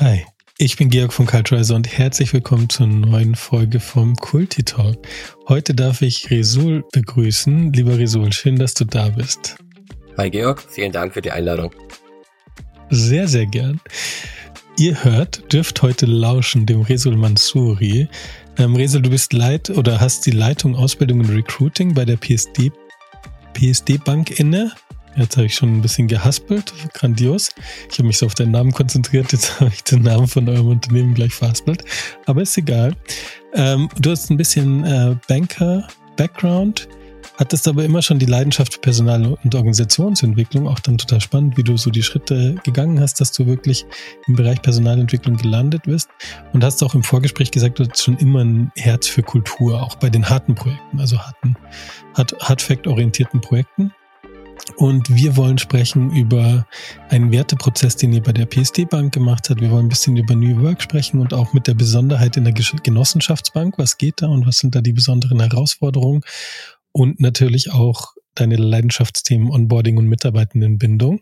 Hi, ich bin Georg von Culturizer und herzlich willkommen zur neuen Folge vom Kulti Talk. Heute darf ich Resul begrüßen. Lieber Resul, schön, dass du da bist. Hi Georg, vielen Dank für die Einladung. Sehr, sehr gern. Ihr hört, dürft heute lauschen dem Resul Mansouri. Ähm, Resul, du bist Leit oder hast die Leitung Ausbildung und Recruiting bei der PSD, PSD Bank inne. Jetzt habe ich schon ein bisschen gehaspelt. Grandios. Ich habe mich so auf deinen Namen konzentriert. Jetzt habe ich den Namen von eurem Unternehmen gleich verhaspelt. Aber ist egal. Ähm, du hast ein bisschen äh, Banker-Background, hattest aber immer schon die Leidenschaft für Personal- und Organisationsentwicklung. Auch dann total spannend, wie du so die Schritte gegangen hast, dass du wirklich im Bereich Personalentwicklung gelandet bist. Und hast auch im Vorgespräch gesagt, du hast schon immer ein Herz für Kultur, auch bei den harten Projekten, also harten, hard, hard fact-orientierten Projekten. Und wir wollen sprechen über einen Werteprozess, den ihr bei der PSD Bank gemacht habt. Wir wollen ein bisschen über New Work sprechen und auch mit der Besonderheit in der Genossenschaftsbank. Was geht da und was sind da die besonderen Herausforderungen? Und natürlich auch deine Leidenschaftsthemen Onboarding und Mitarbeitendenbindung.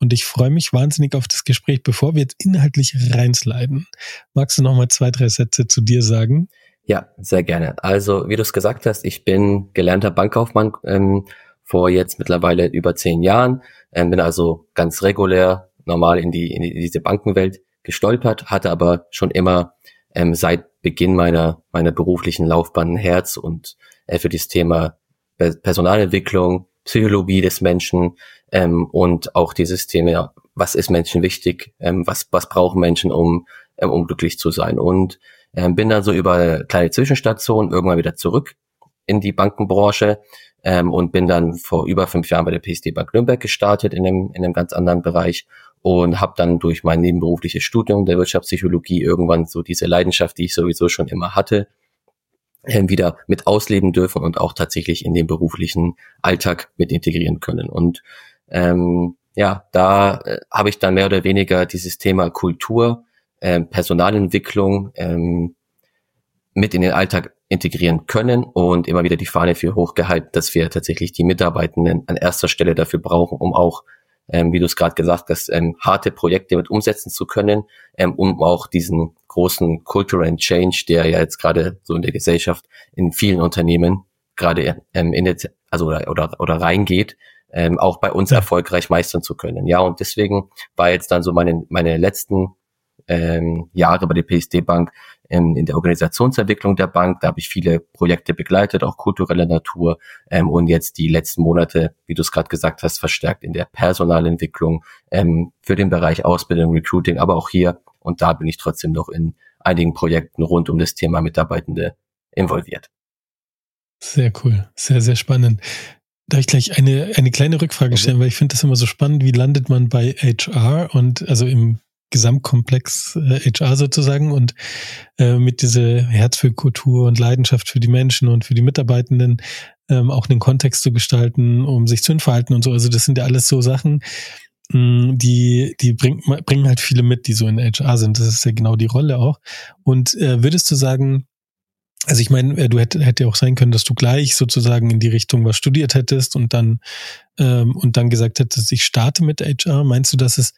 Und ich freue mich wahnsinnig auf das Gespräch. Bevor wir jetzt inhaltlich reinsliden, magst du noch mal zwei, drei Sätze zu dir sagen? Ja, sehr gerne. Also, wie du es gesagt hast, ich bin gelernter Bankkaufmann, ähm, vor jetzt mittlerweile über zehn Jahren. Ähm, bin also ganz regulär normal in die in diese Bankenwelt gestolpert, hatte aber schon immer ähm, seit Beginn meiner meiner beruflichen Laufbahn ein Herz und äh, für dieses Thema Personalentwicklung, Psychologie des Menschen ähm, und auch dieses Thema, was ist Menschen wichtig, ähm, was was brauchen Menschen, um ähm, um glücklich zu sein und ähm, bin dann so über kleine Zwischenstationen irgendwann wieder zurück in die Bankenbranche ähm, und bin dann vor über fünf Jahren bei der PSD Bank Nürnberg gestartet in einem, in einem ganz anderen Bereich und habe dann durch mein nebenberufliches Studium der Wirtschaftspsychologie irgendwann so diese Leidenschaft, die ich sowieso schon immer hatte, wieder mit ausleben dürfen und auch tatsächlich in den beruflichen Alltag mit integrieren können. Und ähm, ja, da äh, habe ich dann mehr oder weniger dieses Thema Kultur, äh, Personalentwicklung ähm, mit in den Alltag integrieren können und immer wieder die Fahne für hochgehalten, dass wir tatsächlich die Mitarbeitenden an erster Stelle dafür brauchen, um auch, ähm, wie du es gerade gesagt hast, ähm, harte Projekte mit umsetzen zu können, ähm, um auch diesen großen Cultural Change, der ja jetzt gerade so in der Gesellschaft in vielen Unternehmen gerade ähm, in der, also oder, oder, oder reingeht, ähm, auch bei uns erfolgreich meistern zu können. Ja, und deswegen war jetzt dann so meine, meine letzten ähm, Jahre bei der PSD Bank ähm, in der Organisationsentwicklung der Bank. Da habe ich viele Projekte begleitet, auch kultureller Natur ähm, und jetzt die letzten Monate, wie du es gerade gesagt hast, verstärkt in der Personalentwicklung ähm, für den Bereich Ausbildung, Recruiting, aber auch hier und da bin ich trotzdem noch in einigen Projekten rund um das Thema Mitarbeitende involviert. Sehr cool, sehr, sehr spannend. Darf ich gleich eine, eine kleine Rückfrage stellen, weil ich finde das immer so spannend, wie landet man bei HR und also im Gesamtkomplex äh, HR sozusagen und äh, mit dieser Herz für Kultur und Leidenschaft für die Menschen und für die Mitarbeitenden ähm, auch einen Kontext zu gestalten, um sich zu entfalten und so. Also das sind ja alles so Sachen, mh, mm, die, die bring, bringen halt viele mit, die so in HR sind. Das ist ja genau die Rolle auch. Und äh, würdest du sagen, also ich meine, äh, du hätte, hätte ja auch sein können, dass du gleich sozusagen in die Richtung was studiert hättest und dann ähm, und dann gesagt hättest, ich starte mit HR. Meinst du, dass es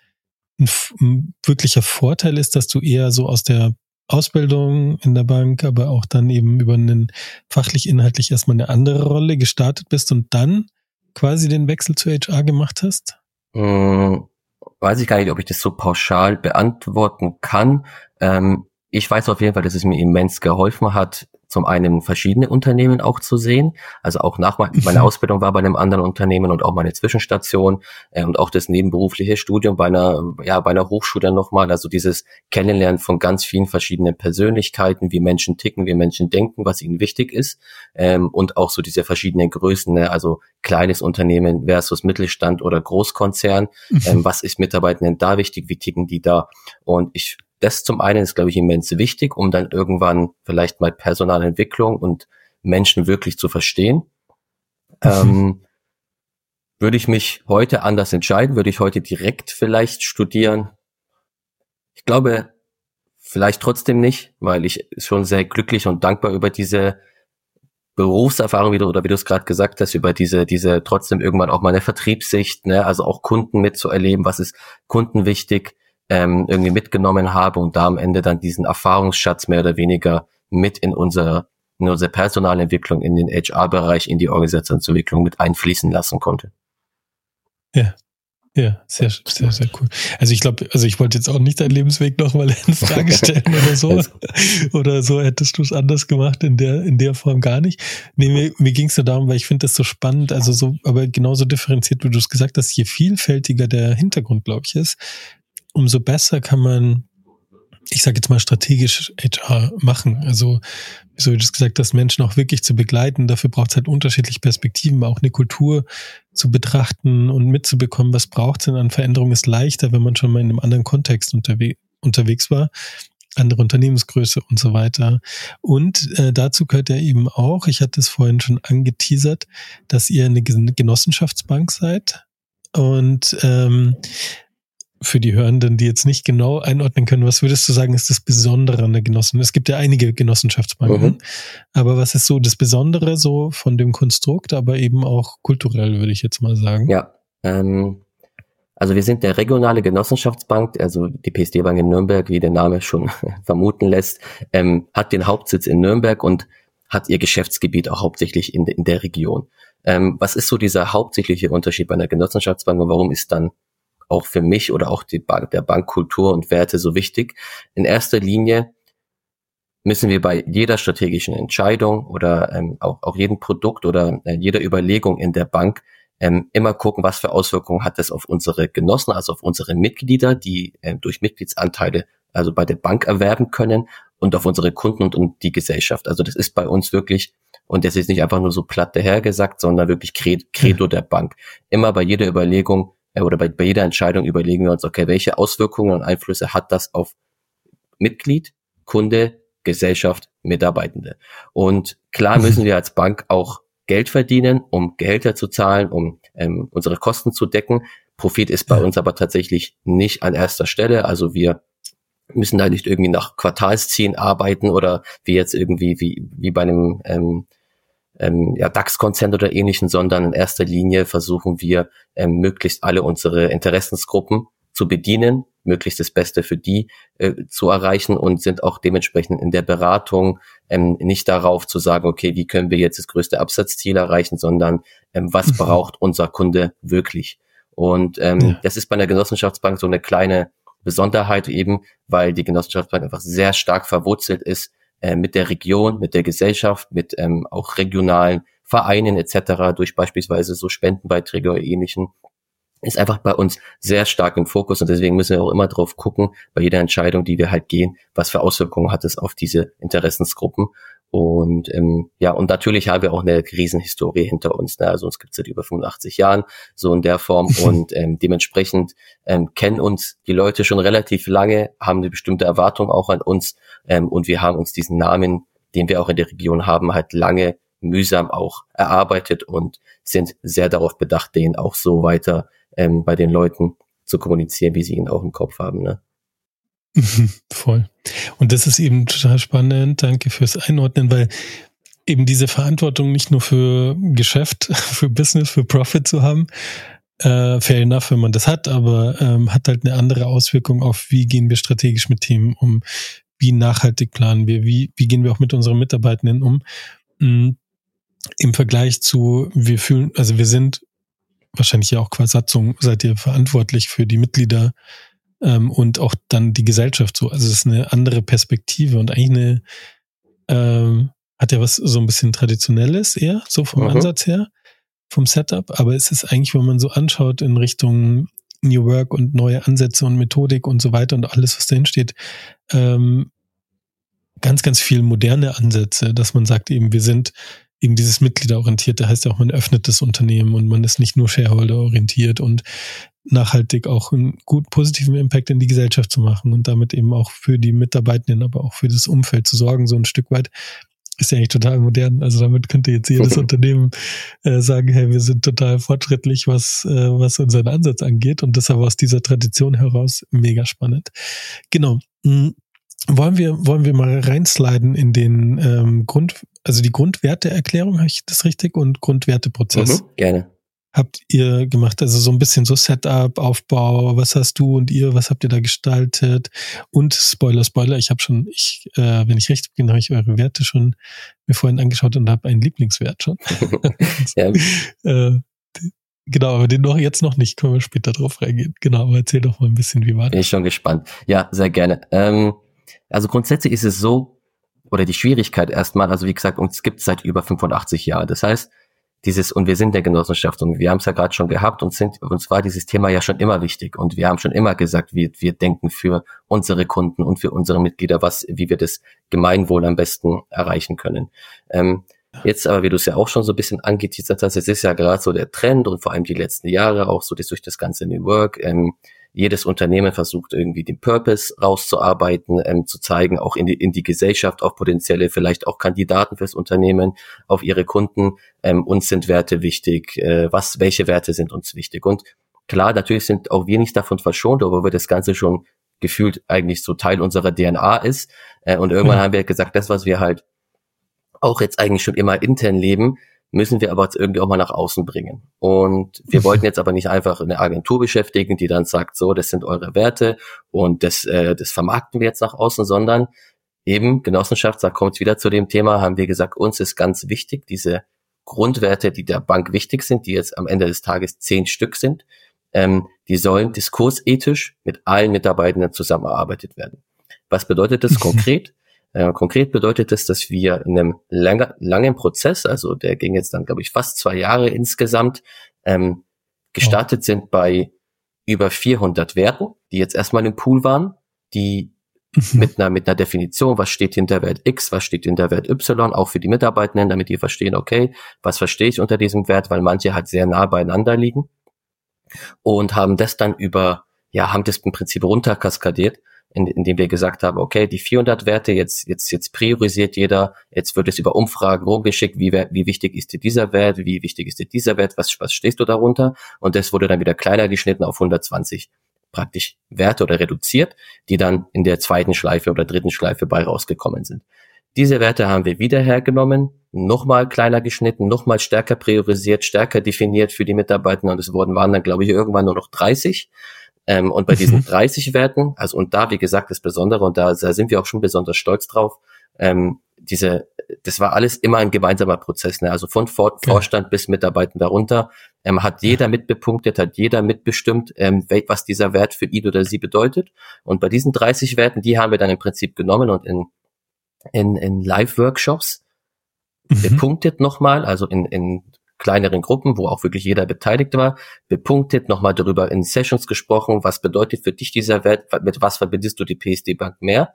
ein, ein wirklicher Vorteil ist, dass du eher so aus der Ausbildung in der Bank, aber auch dann eben über einen fachlich inhaltlich erstmal eine andere Rolle gestartet bist und dann quasi den Wechsel zu HR gemacht hast? Hm, weiß ich gar nicht, ob ich das so pauschal beantworten kann. Ähm, ich weiß auf jeden Fall, dass es mir immens geholfen hat, zum einen verschiedene Unternehmen auch zu sehen. Also auch nach meiner Ausbildung war bei einem anderen Unternehmen und auch meine Zwischenstation äh, und auch das nebenberufliche Studium bei einer, ja, bei einer Hochschule nochmal. Also dieses Kennenlernen von ganz vielen verschiedenen Persönlichkeiten, wie Menschen ticken, wie Menschen denken, was ihnen wichtig ist. Ähm, und auch so diese verschiedenen Größen, ne? also kleines Unternehmen versus Mittelstand oder Großkonzern. Mhm. Ähm, was ist Mitarbeitenden da wichtig? Wie ticken die da? Und ich das zum einen ist, glaube ich, immens wichtig, um dann irgendwann vielleicht mal Personalentwicklung und Menschen wirklich zu verstehen. Mhm. Ähm, würde ich mich heute anders entscheiden? Würde ich heute direkt vielleicht studieren? Ich glaube, vielleicht trotzdem nicht, weil ich schon sehr glücklich und dankbar über diese Berufserfahrung wieder oder wie du es gerade gesagt hast, über diese, diese trotzdem irgendwann auch mal eine Vertriebssicht, ne, also auch Kunden mitzuerleben, was ist Kunden wichtig, ähm, irgendwie mitgenommen habe und da am Ende dann diesen Erfahrungsschatz mehr oder weniger mit in unser in unsere Personalentwicklung, in den HR-Bereich, in die Organisationsentwicklung mit einfließen lassen konnte. Ja, ja, sehr, sehr, sehr cool. Also ich glaube, also ich wollte jetzt auch nicht deinen Lebensweg nochmal in Frage stellen oder so. oder so hättest du es anders gemacht, in der, in der Form gar nicht. Nee, mir, mir ging es nur darum, weil ich finde das so spannend, also so, aber genauso differenziert, wie du es gesagt hast, je vielfältiger der Hintergrund, glaube ich, ist, umso besser kann man ich sage jetzt mal strategisch HR machen. Also, so wie du es gesagt hast, Menschen auch wirklich zu begleiten. Dafür braucht es halt unterschiedliche Perspektiven, auch eine Kultur zu betrachten und mitzubekommen, was braucht es denn an Veränderung, ist leichter, wenn man schon mal in einem anderen Kontext unterwe unterwegs war andere Unternehmensgröße und so weiter. Und äh, dazu gehört ja eben auch, ich hatte es vorhin schon angeteasert, dass ihr eine Genossenschaftsbank seid. Und ähm, für die Hörenden, die jetzt nicht genau einordnen können, was würdest du sagen, ist das Besondere an der Genossenschaft? Es gibt ja einige Genossenschaftsbanken, mhm. aber was ist so das Besondere so von dem Konstrukt, aber eben auch kulturell, würde ich jetzt mal sagen? Ja, ähm, also wir sind der regionale Genossenschaftsbank, also die PSD Bank in Nürnberg, wie der Name schon vermuten lässt, ähm, hat den Hauptsitz in Nürnberg und hat ihr Geschäftsgebiet auch hauptsächlich in, de, in der Region. Ähm, was ist so dieser hauptsächliche Unterschied bei einer Genossenschaftsbank und warum ist dann auch für mich oder auch die Bank, der Bankkultur und Werte so wichtig. In erster Linie müssen wir bei jeder strategischen Entscheidung oder ähm, auch, auch jedem Produkt oder äh, jeder Überlegung in der Bank ähm, immer gucken, was für Auswirkungen hat das auf unsere Genossen, also auf unsere Mitglieder, die äh, durch Mitgliedsanteile also bei der Bank erwerben können und auf unsere Kunden und, und die Gesellschaft. Also das ist bei uns wirklich, und das ist nicht einfach nur so platt dahergesagt, sondern wirklich Credo der Bank. Immer bei jeder Überlegung, äh, oder bei, bei jeder Entscheidung überlegen wir uns, okay, welche Auswirkungen und Einflüsse hat das auf Mitglied, Kunde, Gesellschaft, Mitarbeitende. Und klar müssen wir als Bank auch Geld verdienen, um Gehälter zu zahlen, um ähm, unsere Kosten zu decken. Profit ist bei uns aber tatsächlich nicht an erster Stelle. Also wir müssen da nicht irgendwie nach Quartalsziehen arbeiten oder wie jetzt irgendwie wie, wie bei einem ähm, ähm, ja, DAX-Konzern oder ähnlichen, sondern in erster Linie versuchen wir, ähm, möglichst alle unsere Interessensgruppen zu bedienen, möglichst das Beste für die äh, zu erreichen und sind auch dementsprechend in der Beratung ähm, nicht darauf zu sagen, okay, wie können wir jetzt das größte Absatzziel erreichen, sondern ähm, was mhm. braucht unser Kunde wirklich? Und ähm, ja. das ist bei einer Genossenschaftsbank so eine kleine Besonderheit eben, weil die Genossenschaftsbank einfach sehr stark verwurzelt ist äh, mit der Region, mit der Gesellschaft, mit ähm, auch regionalen Vereinen etc. durch beispielsweise so Spendenbeiträge oder ähnlichen ist einfach bei uns sehr stark im Fokus und deswegen müssen wir auch immer drauf gucken, bei jeder Entscheidung, die wir halt gehen, was für Auswirkungen hat es auf diese Interessensgruppen. Und ähm, ja, und natürlich haben wir auch eine Krisenhistorie hinter uns. Ne? Also uns gibt es seit über 85 Jahren so in der Form und ähm, dementsprechend ähm, kennen uns die Leute schon relativ lange, haben eine bestimmte Erwartung auch an uns ähm, und wir haben uns diesen Namen, den wir auch in der Region haben, halt lange mühsam auch erarbeitet und sind sehr darauf bedacht, den auch so weiter ähm, bei den Leuten zu kommunizieren, wie sie ihn auch im Kopf haben. Ne? Voll. Und das ist eben total spannend. Danke fürs Einordnen, weil eben diese Verantwortung nicht nur für Geschäft, für Business, für Profit zu haben, äh, fair enough, wenn man das hat, aber ähm, hat halt eine andere Auswirkung auf, wie gehen wir strategisch mit Themen um, wie nachhaltig planen wir, wie, wie gehen wir auch mit unseren Mitarbeitenden um. Mhm. Im Vergleich zu, wir fühlen, also wir sind wahrscheinlich ja auch qua Satzung, seid ihr verantwortlich für die Mitglieder ähm, und auch dann die Gesellschaft so. Also es ist eine andere Perspektive und eigentlich eine, ähm, hat ja was so ein bisschen Traditionelles eher, so vom mhm. Ansatz her, vom Setup, aber es ist eigentlich, wenn man so anschaut in Richtung New Work und neue Ansätze und Methodik und so weiter und alles, was dahin steht, ähm, ganz, ganz viel moderne Ansätze, dass man sagt eben, wir sind eben dieses Mitgliederorientierte heißt ja auch, man öffnet das Unternehmen und man ist nicht nur Shareholder-orientiert und nachhaltig auch einen gut positiven Impact in die Gesellschaft zu machen und damit eben auch für die Mitarbeitenden, aber auch für das Umfeld zu sorgen, so ein Stück weit. Ist ja eigentlich total modern. Also damit könnte jetzt jedes Unternehmen äh, sagen, hey, wir sind total fortschrittlich, was, äh, was unseren Ansatz angeht. Und das aber aus dieser Tradition heraus mega spannend. Genau. Mhm. Wollen wir, wollen wir mal reinsliden in den ähm, Grund, also die Grundwerteerklärung, habe ich das richtig? Und Grundwerteprozess. Mhm, gerne. Habt ihr gemacht? Also so ein bisschen so Setup, Aufbau, was hast du und ihr, was habt ihr da gestaltet? Und Spoiler, Spoiler, ich habe schon, ich, äh, wenn ich recht bin, habe ich eure Werte schon mir vorhin angeschaut und habe einen Lieblingswert schon. ja. äh, genau, aber den noch jetzt noch nicht, können wir später drauf reingehen. Genau, aber erzähl doch mal ein bisschen, wie war das? Bin ich schon gespannt. Ja, sehr gerne. Ähm, also grundsätzlich ist es so, oder die Schwierigkeit erstmal, also wie gesagt, uns gibt es seit über 85 Jahren. Das heißt, dieses, und wir sind der Genossenschaft und wir haben es ja gerade schon gehabt und sind, uns war dieses Thema ja schon immer wichtig und wir haben schon immer gesagt, wir, wir denken für unsere Kunden und für unsere Mitglieder, was, wie wir das Gemeinwohl am besten erreichen können. Ähm, Jetzt aber, wie du es ja auch schon so ein bisschen angeteasert hast, es ist ja gerade so der Trend und vor allem die letzten Jahre auch so das durch das ganze New Work. Ähm, jedes Unternehmen versucht irgendwie den Purpose rauszuarbeiten, ähm, zu zeigen, auch in die, in die Gesellschaft, auch potenzielle, vielleicht auch Kandidaten fürs Unternehmen, auf ihre Kunden. Ähm, uns sind Werte wichtig. Äh, was, welche Werte sind uns wichtig? Und klar, natürlich sind auch wir nicht davon verschont, aber wir das Ganze schon gefühlt eigentlich so Teil unserer DNA ist. Äh, und irgendwann mhm. haben wir gesagt, das, was wir halt auch jetzt eigentlich schon immer intern leben, müssen wir aber jetzt irgendwie auch mal nach außen bringen. Und wir wollten jetzt aber nicht einfach eine Agentur beschäftigen, die dann sagt, so, das sind eure Werte und das, äh, das vermarkten wir jetzt nach außen, sondern eben Genossenschaft, da kommt wieder zu dem Thema, haben wir gesagt, uns ist ganz wichtig, diese Grundwerte, die der Bank wichtig sind, die jetzt am Ende des Tages zehn Stück sind, ähm, die sollen diskursethisch mit allen Mitarbeitenden zusammengearbeitet werden. Was bedeutet das konkret? Äh, konkret bedeutet das, dass wir in einem lange, langen Prozess, also der ging jetzt dann, glaube ich, fast zwei Jahre insgesamt, ähm, gestartet sind bei über 400 Werten, die jetzt erstmal im Pool waren, die mhm. mit einer, mit einer Definition, was steht hinter Wert X, was steht hinter Wert Y, auch für die Mitarbeitenden, damit die verstehen, okay, was verstehe ich unter diesem Wert, weil manche halt sehr nah beieinander liegen und haben das dann über, ja, haben das im Prinzip runterkaskadiert in, indem wir gesagt haben, okay, die 400 Werte, jetzt, jetzt, jetzt priorisiert jeder, jetzt wird es über Umfragen rumgeschickt, wie, wie wichtig ist dir dieser Wert, wie wichtig ist dir dieser Wert, was, was stehst du darunter? Und das wurde dann wieder kleiner geschnitten auf 120 praktisch Werte oder reduziert, die dann in der zweiten Schleife oder dritten Schleife bei rausgekommen sind. Diese Werte haben wir wieder hergenommen, nochmal kleiner geschnitten, nochmal stärker priorisiert, stärker definiert für die Mitarbeiter und es wurden, waren dann, glaube ich, irgendwann nur noch 30. Ähm, und bei diesen 30 Werten, also und da, wie gesagt, das Besondere, und da, da sind wir auch schon besonders stolz drauf, ähm, diese, das war alles immer ein gemeinsamer Prozess, ne? also von Vor okay. Vorstand bis Mitarbeiter darunter, ähm, hat jeder mitbepunktet, hat jeder mitbestimmt, ähm, was dieser Wert für ihn oder sie bedeutet. Und bei diesen 30 Werten, die haben wir dann im Prinzip genommen und in, in, in Live-Workshops mhm. bepunktet nochmal, also in, in kleineren Gruppen, wo auch wirklich jeder beteiligt war, bepunktet, nochmal darüber in Sessions gesprochen, was bedeutet für dich dieser Wert, mit was verbindest du die PSD Bank mehr.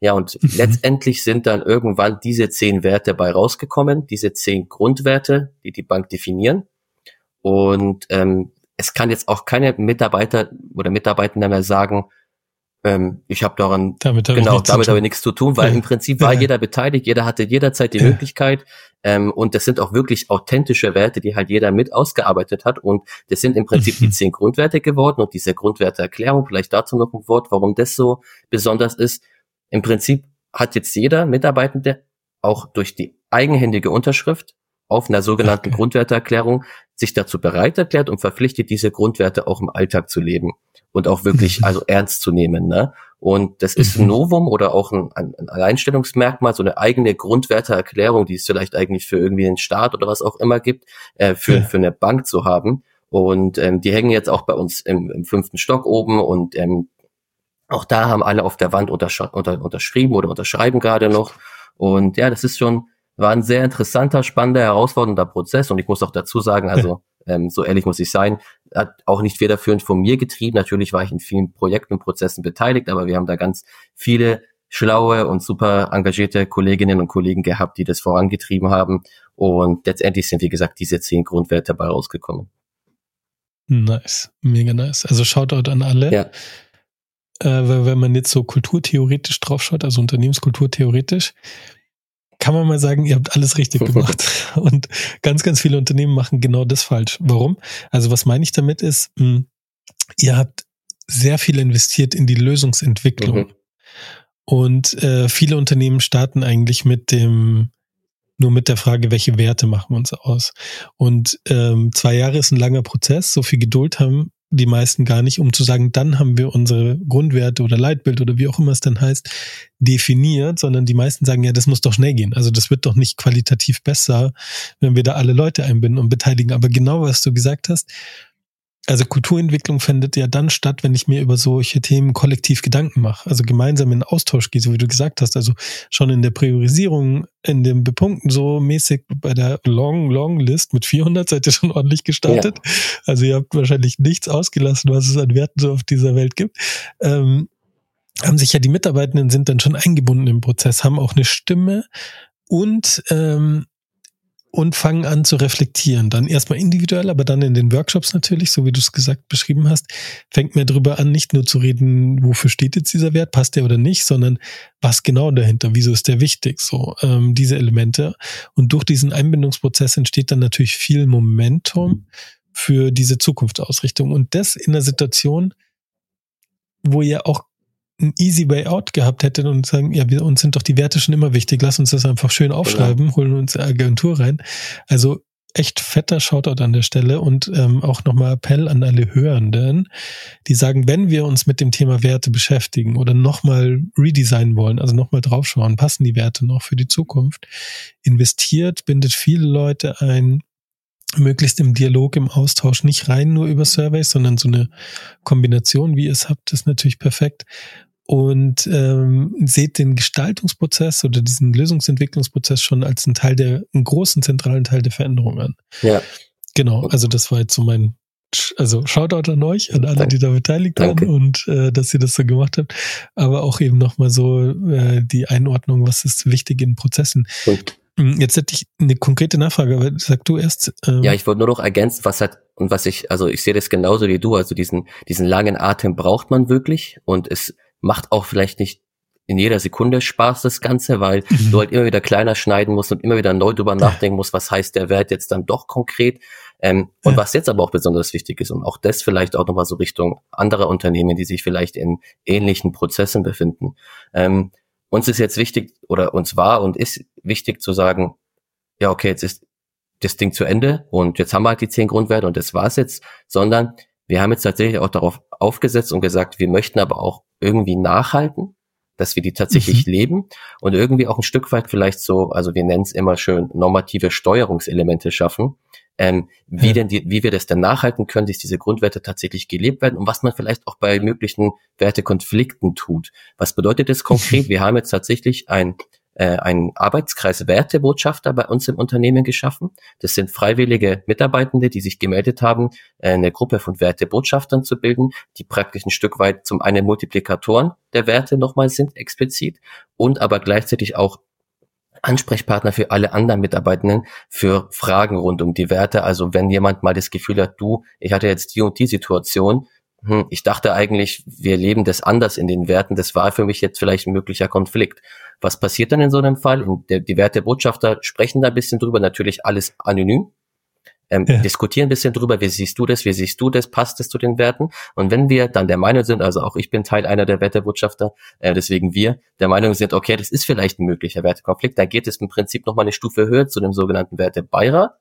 Ja, und mhm. letztendlich sind dann irgendwann diese zehn Werte bei rausgekommen, diese zehn Grundwerte, die die Bank definieren. Und ähm, es kann jetzt auch keine Mitarbeiter oder Mitarbeitender mehr sagen, ähm, ich habe daran damit hab genau damit habe ich nichts zu tun, weil ja. im Prinzip war ja. jeder beteiligt, jeder hatte jederzeit die ja. Möglichkeit ähm, und das sind auch wirklich authentische Werte, die halt jeder mit ausgearbeitet hat und das sind im Prinzip die zehn Grundwerte geworden und diese Grundwerteerklärung, vielleicht dazu noch ein Wort, warum das so besonders ist. Im Prinzip hat jetzt jeder Mitarbeitende auch durch die eigenhändige Unterschrift auf einer sogenannten. Grundwerteerklärung sich dazu bereit erklärt und verpflichtet, diese Grundwerte auch im Alltag zu leben und auch wirklich also ernst zu nehmen. Ne? Und das ist ein mhm. Novum oder auch ein, ein Alleinstellungsmerkmal, so eine eigene Grundwerteerklärung, die es vielleicht eigentlich für irgendwie einen Staat oder was auch immer gibt, äh, für, ja. für eine Bank zu haben. Und ähm, die hängen jetzt auch bei uns im, im fünften Stock oben und ähm, auch da haben alle auf der Wand untersch unter, unterschrieben oder unterschreiben gerade noch. Und ja, das ist schon, war ein sehr interessanter, spannender, herausfordernder Prozess. Und ich muss auch dazu sagen, also ähm, so ehrlich muss ich sein, hat auch nicht federführend von mir getrieben. Natürlich war ich in vielen Projekten und Prozessen beteiligt, aber wir haben da ganz viele schlaue und super engagierte Kolleginnen und Kollegen gehabt, die das vorangetrieben haben. Und letztendlich sind, wie gesagt, diese zehn Grundwerte dabei rausgekommen. Nice, mega nice. Also Shoutout an alle. Ja. Äh, wenn man jetzt so kulturtheoretisch draufschaut, also Unternehmenskultur theoretisch, kann man mal sagen, ihr habt alles richtig gemacht. Und ganz, ganz viele Unternehmen machen genau das falsch. Warum? Also was meine ich damit ist, mh, hm, ihr habt sehr viel investiert in die Lösungsentwicklung. Mhm. Und äh, viele Unternehmen starten eigentlich mit dem nur mit der Frage, welche Werte machen wir uns aus. Und ähm, zwei Jahre ist ein langer Prozess, so viel Geduld haben die meisten gar nicht, um zu sagen, dann haben wir unsere Grundwerte oder Leitbild oder wie auch immer es dann heißt, definiert, sondern die meisten sagen, ja, das muss doch schnell gehen. Also das wird doch nicht qualitativ besser, wenn wir da alle Leute einbinden und beteiligen. Aber genau was du gesagt hast, also Kulturentwicklung findet ja dann statt, wenn ich mir über solche Themen kollektiv Gedanken mache, also gemeinsam in Austausch gehe, so wie du gesagt hast, also schon in der Priorisierung, in dem Bepunkten so mäßig bei der Long, Long List mit 400 seid ihr schon ordentlich gestartet. Ja. Also ihr habt wahrscheinlich nichts ausgelassen, was es an Werten so auf dieser Welt gibt. Ähm, haben sich ja die Mitarbeitenden sind dann schon eingebunden im Prozess, haben auch eine Stimme und ähm, und fangen an zu reflektieren. Dann erstmal individuell, aber dann in den Workshops natürlich, so wie du es gesagt beschrieben hast, fängt mir darüber an, nicht nur zu reden, wofür steht jetzt dieser Wert, passt der oder nicht, sondern was genau dahinter, wieso ist der wichtig, so ähm, diese Elemente. Und durch diesen Einbindungsprozess entsteht dann natürlich viel Momentum für diese Zukunftsausrichtung. Und das in einer Situation, wo ihr auch ein easy way out gehabt hätte und sagen, ja, wir, uns sind doch die Werte schon immer wichtig, lass uns das einfach schön aufschreiben, ja. holen uns eine Agentur rein. Also echt fetter Shoutout an der Stelle und ähm, auch nochmal Appell an alle Hörenden, die sagen, wenn wir uns mit dem Thema Werte beschäftigen oder nochmal redesignen wollen, also nochmal draufschauen, passen die Werte noch für die Zukunft, investiert, bindet viele Leute ein, möglichst im Dialog, im Austausch, nicht rein nur über Surveys, sondern so eine Kombination, wie ihr es habt, ist natürlich perfekt und ähm, seht den Gestaltungsprozess oder diesen Lösungsentwicklungsprozess schon als einen Teil der, einen großen zentralen Teil der Veränderung an. Ja. Genau, also das war jetzt so mein, also Shoutout an euch, an alle, die da beteiligt waren und äh, dass ihr das so gemacht habt, aber auch eben nochmal so äh, die Einordnung, was ist wichtig in Prozessen. Hm, Jetzt hätte ich eine konkrete Nachfrage, aber sag du erst. Ähm ja, ich wollte nur noch ergänzen, was hat und was ich, also ich sehe das genauso wie du, also diesen, diesen langen Atem braucht man wirklich und es macht auch vielleicht nicht in jeder Sekunde Spaß, das Ganze, weil mhm. du halt immer wieder kleiner schneiden musst und immer wieder neu drüber nachdenken musst, was heißt der Wert jetzt dann doch konkret. Ähm, ja. Und was jetzt aber auch besonders wichtig ist und auch das vielleicht auch nochmal so Richtung anderer Unternehmen, die sich vielleicht in ähnlichen Prozessen befinden. Ähm, uns ist jetzt wichtig oder uns war und ist wichtig zu sagen, ja, okay, jetzt ist das Ding zu Ende und jetzt haben wir halt die zehn Grundwerte und das war's jetzt, sondern wir haben jetzt tatsächlich auch darauf aufgesetzt und gesagt, wir möchten aber auch irgendwie nachhalten, dass wir die tatsächlich mhm. leben und irgendwie auch ein Stück weit vielleicht so, also wir nennen es immer schön, normative Steuerungselemente schaffen, ähm, wie ja. denn die, wie wir das denn nachhalten können, dass diese Grundwerte tatsächlich gelebt werden und was man vielleicht auch bei möglichen Wertekonflikten tut. Was bedeutet das konkret? Wir haben jetzt tatsächlich ein äh, einen Arbeitskreis Wertebotschafter bei uns im Unternehmen geschaffen. Das sind freiwillige Mitarbeitende, die sich gemeldet haben, äh, eine Gruppe von Wertebotschaftern zu bilden, die praktisch ein Stück weit zum einen Multiplikatoren der Werte nochmal sind, explizit, und aber gleichzeitig auch Ansprechpartner für alle anderen Mitarbeitenden für Fragen rund um die Werte. Also wenn jemand mal das Gefühl hat, du, ich hatte jetzt die und die Situation, hm, ich dachte eigentlich, wir leben das anders in den Werten, das war für mich jetzt vielleicht ein möglicher Konflikt. Was passiert dann in so einem Fall? Der, die Wertebotschafter sprechen da ein bisschen drüber, natürlich alles anonym, ähm, ja. diskutieren ein bisschen drüber, wie siehst du das, wie siehst du das, passt es zu den Werten? Und wenn wir dann der Meinung sind, also auch ich bin Teil einer der Wertebotschafter, äh, deswegen wir der Meinung sind, okay, das ist vielleicht ein möglicher Wertekonflikt, dann geht es im Prinzip nochmal eine Stufe höher zu dem sogenannten Wertebeirat.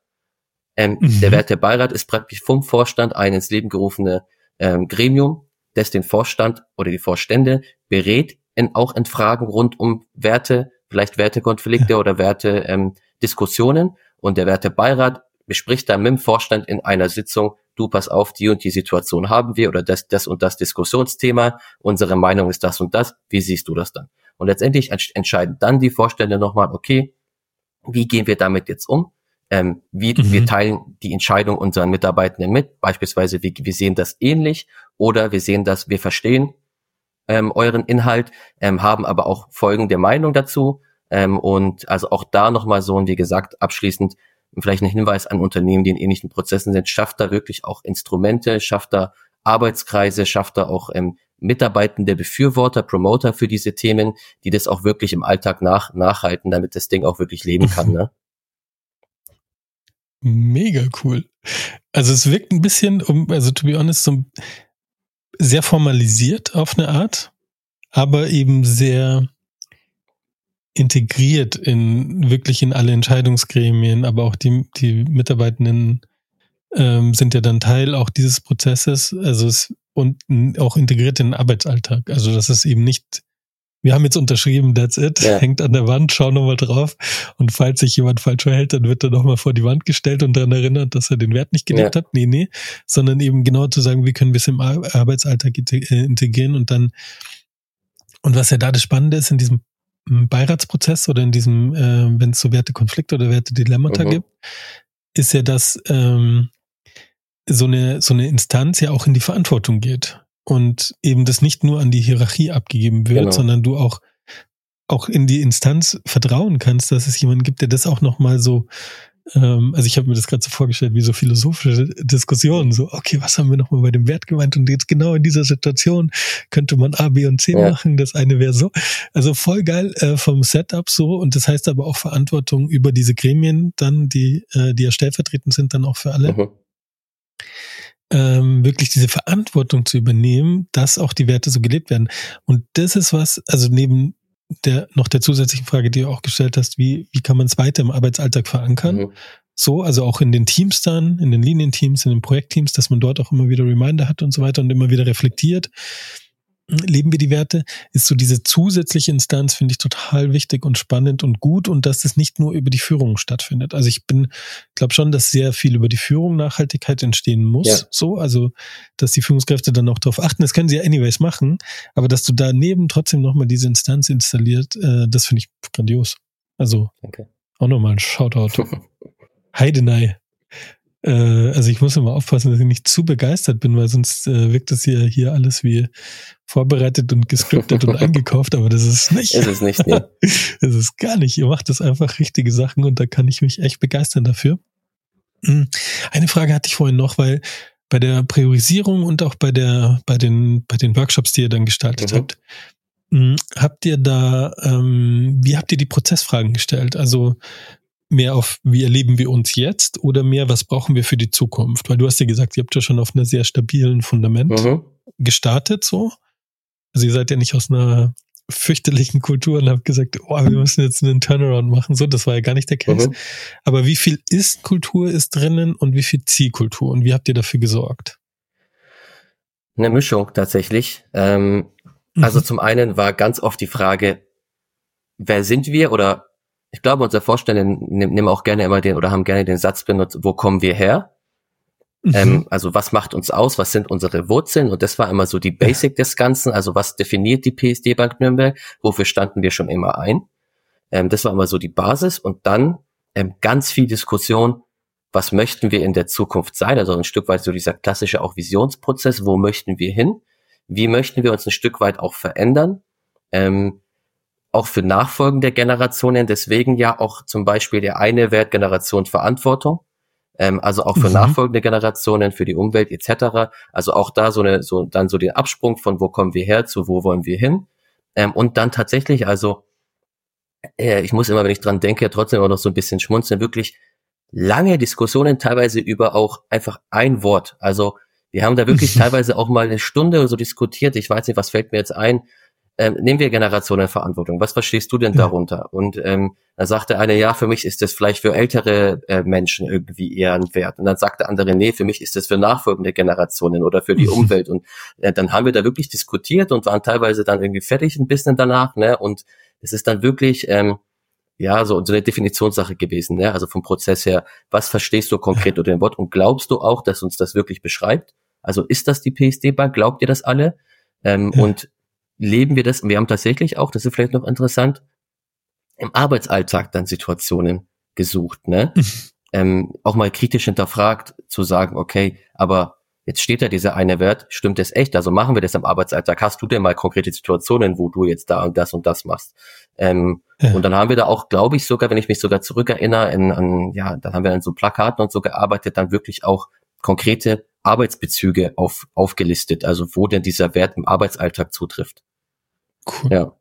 Ähm, mhm. Der Wertebeirat ist praktisch vom Vorstand ein ins Leben gerufene ähm, Gremium, das den Vorstand oder die Vorstände berät in, auch in Fragen rund um Werte, vielleicht Wertekonflikte ja. oder Werte ähm, Diskussionen. Und der Wertebeirat bespricht dann mit dem Vorstand in einer Sitzung, du pass auf, die und die Situation haben wir oder das, das und das Diskussionsthema, unsere Meinung ist das und das, wie siehst du das dann? Und letztendlich entscheiden dann die Vorstände nochmal, okay, wie gehen wir damit jetzt um? Ähm, wie, mhm. Wir teilen die Entscheidung unseren Mitarbeitenden mit, beispielsweise wir, wir sehen das ähnlich oder wir sehen das, wir verstehen ähm, euren Inhalt, ähm, haben aber auch folgende Meinung dazu. Ähm, und also auch da nochmal so, und wie gesagt, abschließend vielleicht ein Hinweis an Unternehmen, die in ähnlichen Prozessen sind, schafft da wirklich auch Instrumente, schafft da Arbeitskreise, schafft da auch ähm, mitarbeitende Befürworter, Promoter für diese Themen, die das auch wirklich im Alltag nach, nachhalten, damit das Ding auch wirklich leben kann. Ne? Mega cool. Also es wirkt ein bisschen, um, also to be honest, so sehr formalisiert auf eine Art, aber eben sehr integriert in wirklich in alle Entscheidungsgremien, aber auch die, die Mitarbeitenden ähm, sind ja dann Teil auch dieses Prozesses, also es, und auch integriert in den Arbeitsalltag. Also das ist eben nicht, wir haben jetzt unterschrieben, that's it, ja. hängt an der Wand, schau nochmal drauf und falls sich jemand falsch verhält, dann wird er nochmal vor die Wand gestellt und daran erinnert, dass er den Wert nicht gelebt ja. hat. Nee, nee, sondern eben genau zu sagen, wie können wir es im Arbeitsalltag äh, integrieren und dann und was ja da das Spannende ist in diesem Beiratsprozess oder in diesem, äh, wenn es so Wertekonflikte oder Wertedilemmata mhm. gibt, ist ja, dass ähm, so eine so eine Instanz ja auch in die Verantwortung geht und eben das nicht nur an die Hierarchie abgegeben wird, genau. sondern du auch auch in die Instanz vertrauen kannst, dass es jemanden gibt, der das auch noch mal so also ich habe mir das gerade so vorgestellt, wie so philosophische Diskussionen, so, okay, was haben wir nochmal bei dem Wert gemeint? Und jetzt genau in dieser Situation könnte man A, B und C ja. machen. Das eine wäre so. Also voll geil äh, vom Setup so. Und das heißt aber auch Verantwortung über diese Gremien dann, die, äh, die ja stellvertretend sind, dann auch für alle. Mhm. Ähm, wirklich diese Verantwortung zu übernehmen, dass auch die Werte so gelebt werden. Und das ist was, also neben der, noch der zusätzlichen Frage, die du auch gestellt hast, wie, wie kann man es weiter im Arbeitsalltag verankern? Mhm. So, also auch in den Teams dann, in den Linienteams, in den Projektteams, dass man dort auch immer wieder Reminder hat und so weiter und immer wieder reflektiert leben wir die Werte, ist so diese zusätzliche Instanz, finde ich total wichtig und spannend und gut und dass das nicht nur über die Führung stattfindet. Also ich bin, glaube schon, dass sehr viel über die Führung Nachhaltigkeit entstehen muss. Ja. So, also dass die Führungskräfte dann auch darauf achten, das können sie ja anyways machen, aber dass du daneben trotzdem nochmal diese Instanz installiert, äh, das finde ich grandios. Also okay. auch nochmal ein Shoutout. Heidenei. Äh, also ich muss immer aufpassen, dass ich nicht zu begeistert bin, weil sonst äh, wirkt das hier, hier alles wie vorbereitet und gescriptet und eingekauft, aber das ist nicht. Ist es nicht, nee. Das ist gar nicht. Ihr macht das einfach richtige Sachen und da kann ich mich echt begeistern dafür. Hm. Eine Frage hatte ich vorhin noch, weil bei der Priorisierung und auch bei der, bei den, bei den Workshops, die ihr dann gestaltet mhm. habt, hm, habt ihr da, ähm, wie habt ihr die Prozessfragen gestellt? Also mehr auf, wie erleben wir uns jetzt oder mehr, was brauchen wir für die Zukunft? Weil du hast ja gesagt, ihr habt ja schon auf einer sehr stabilen Fundament mhm. gestartet, so. Also ihr seid ja nicht aus einer fürchterlichen Kultur und habt gesagt, oh, wir müssen jetzt einen Turnaround machen. So, das war ja gar nicht der Case. Mhm. Aber wie viel Ist-Kultur ist drinnen und wie viel Zielkultur und wie habt ihr dafür gesorgt? Eine Mischung tatsächlich. Ähm, also mhm. zum einen war ganz oft die Frage, wer sind wir oder ich glaube, unser Vorstände nehmen auch gerne immer den oder haben gerne den Satz benutzt, wo kommen wir her? Mhm. Ähm, also was macht uns aus? Was sind unsere Wurzeln? Und das war immer so die Basic des Ganzen. Also was definiert die PSD Bank Nürnberg? Wofür standen wir schon immer ein? Ähm, das war immer so die Basis. Und dann ähm, ganz viel Diskussion. Was möchten wir in der Zukunft sein? Also ein Stück weit so dieser klassische auch Visionsprozess. Wo möchten wir hin? Wie möchten wir uns ein Stück weit auch verändern? Ähm, auch für nachfolgende Generationen. Deswegen ja auch zum Beispiel der eine Wert Generation Verantwortung. Ähm, also auch für mhm. nachfolgende Generationen, für die Umwelt etc. Also auch da so eine, so dann so den Absprung von wo kommen wir her zu wo wollen wir hin. Ähm, und dann tatsächlich, also äh, ich muss immer, wenn ich dran denke, trotzdem auch noch so ein bisschen schmunzeln, wirklich lange Diskussionen, teilweise über auch einfach ein Wort. Also wir haben da wirklich teilweise auch mal eine Stunde so diskutiert. Ich weiß nicht, was fällt mir jetzt ein ähm, nehmen wir Generationenverantwortung. Was verstehst du denn ja. darunter? Und ähm, dann sagte eine, ja, für mich ist das vielleicht für ältere äh, Menschen irgendwie eher ein Wert. Und dann sagte andere, nee, für mich ist das für nachfolgende Generationen oder für die Umwelt. Und äh, dann haben wir da wirklich diskutiert und waren teilweise dann irgendwie fertig ein bisschen danach. Ne? Und es ist dann wirklich ähm, ja so, so eine Definitionssache gewesen. Ne? Also vom Prozess her, was verstehst du konkret unter dem Wort? Und glaubst du auch, dass uns das wirklich beschreibt? Also ist das die PSD-Bank? Glaubt ihr das alle? Ähm, ja. Und leben wir das, und wir haben tatsächlich auch, das ist vielleicht noch interessant, im Arbeitsalltag dann Situationen gesucht, ne? ähm, auch mal kritisch hinterfragt, zu sagen, okay, aber jetzt steht da dieser eine Wert, stimmt das echt? Also machen wir das im Arbeitsalltag? Hast du denn mal konkrete Situationen, wo du jetzt da und das und das machst? Ähm, ja. Und dann haben wir da auch, glaube ich, sogar, wenn ich mich sogar zurückerinnere, in, an, ja, dann haben wir an so Plakaten und so gearbeitet, dann wirklich auch konkrete Arbeitsbezüge auf, aufgelistet, also wo denn dieser Wert im Arbeitsalltag zutrifft. Cool. Ja.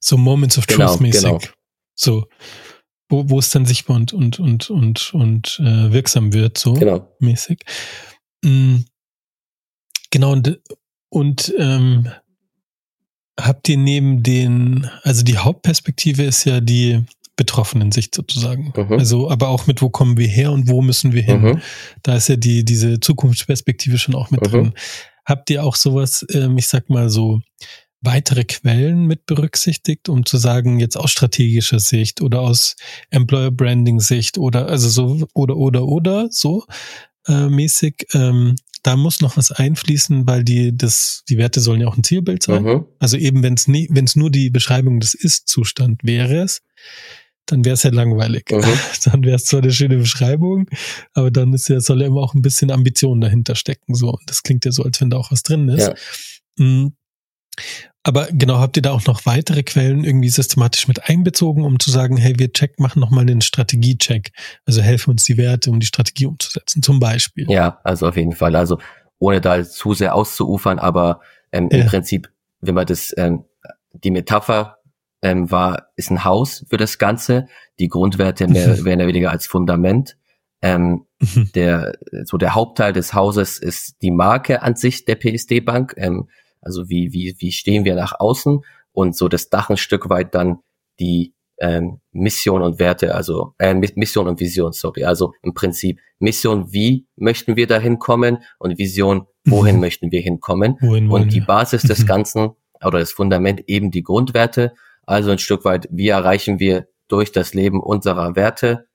So Moments of genau, Truth mäßig. Genau. So, wo, wo es dann sichtbar und, und, und, und, und äh, wirksam wird, so genau. mäßig. Mhm. Genau, und, und ähm, habt ihr neben den, also die Hauptperspektive ist ja die betroffenen Sicht sozusagen. Mhm. Also, aber auch mit wo kommen wir her und wo müssen wir hin. Mhm. Da ist ja die, diese Zukunftsperspektive schon auch mit mhm. drin. Habt ihr auch sowas, ähm, ich sag mal so, weitere Quellen mit berücksichtigt, um zu sagen, jetzt aus strategischer Sicht oder aus Employer Branding Sicht oder also so oder oder oder so äh, mäßig, ähm, da muss noch was einfließen, weil die das die Werte sollen ja auch ein Zielbild sein. Mhm. Also eben wenn es nie, wenn es nur die Beschreibung des Ist-Zustand wäre es, dann wäre es ja langweilig. Mhm. Dann wäre es zwar eine schöne Beschreibung, aber dann ist ja soll ja immer auch ein bisschen Ambition dahinter stecken. So, und das klingt ja so, als wenn da auch was drin ist. Ja. Mhm. Aber genau, habt ihr da auch noch weitere Quellen irgendwie systematisch mit einbezogen, um zu sagen, hey, wir check, machen nochmal einen Strategie-Check. Also helfen uns die Werte, um die Strategie umzusetzen, zum Beispiel. Ja, also auf jeden Fall. Also ohne da zu sehr auszuufern, aber ähm, ja. im Prinzip, wenn man das, ähm, die Metapher ähm, war, ist ein Haus für das Ganze. Die Grundwerte mehr, mehr oder weniger als Fundament. Ähm, mhm. der, so der Hauptteil des Hauses ist die Marke an sich der PSD Bank. Ähm, also wie, wie, wie stehen wir nach außen und so das Dach ein Stück weit dann die ähm, Mission und Werte, also äh, Mission und Vision, sorry. Also im Prinzip Mission, wie möchten wir da hinkommen und Vision, wohin mhm. möchten wir hinkommen. Wohin und die Basis des mhm. Ganzen oder das Fundament eben die Grundwerte. Also ein Stück weit, wie erreichen wir durch das Leben unserer Werte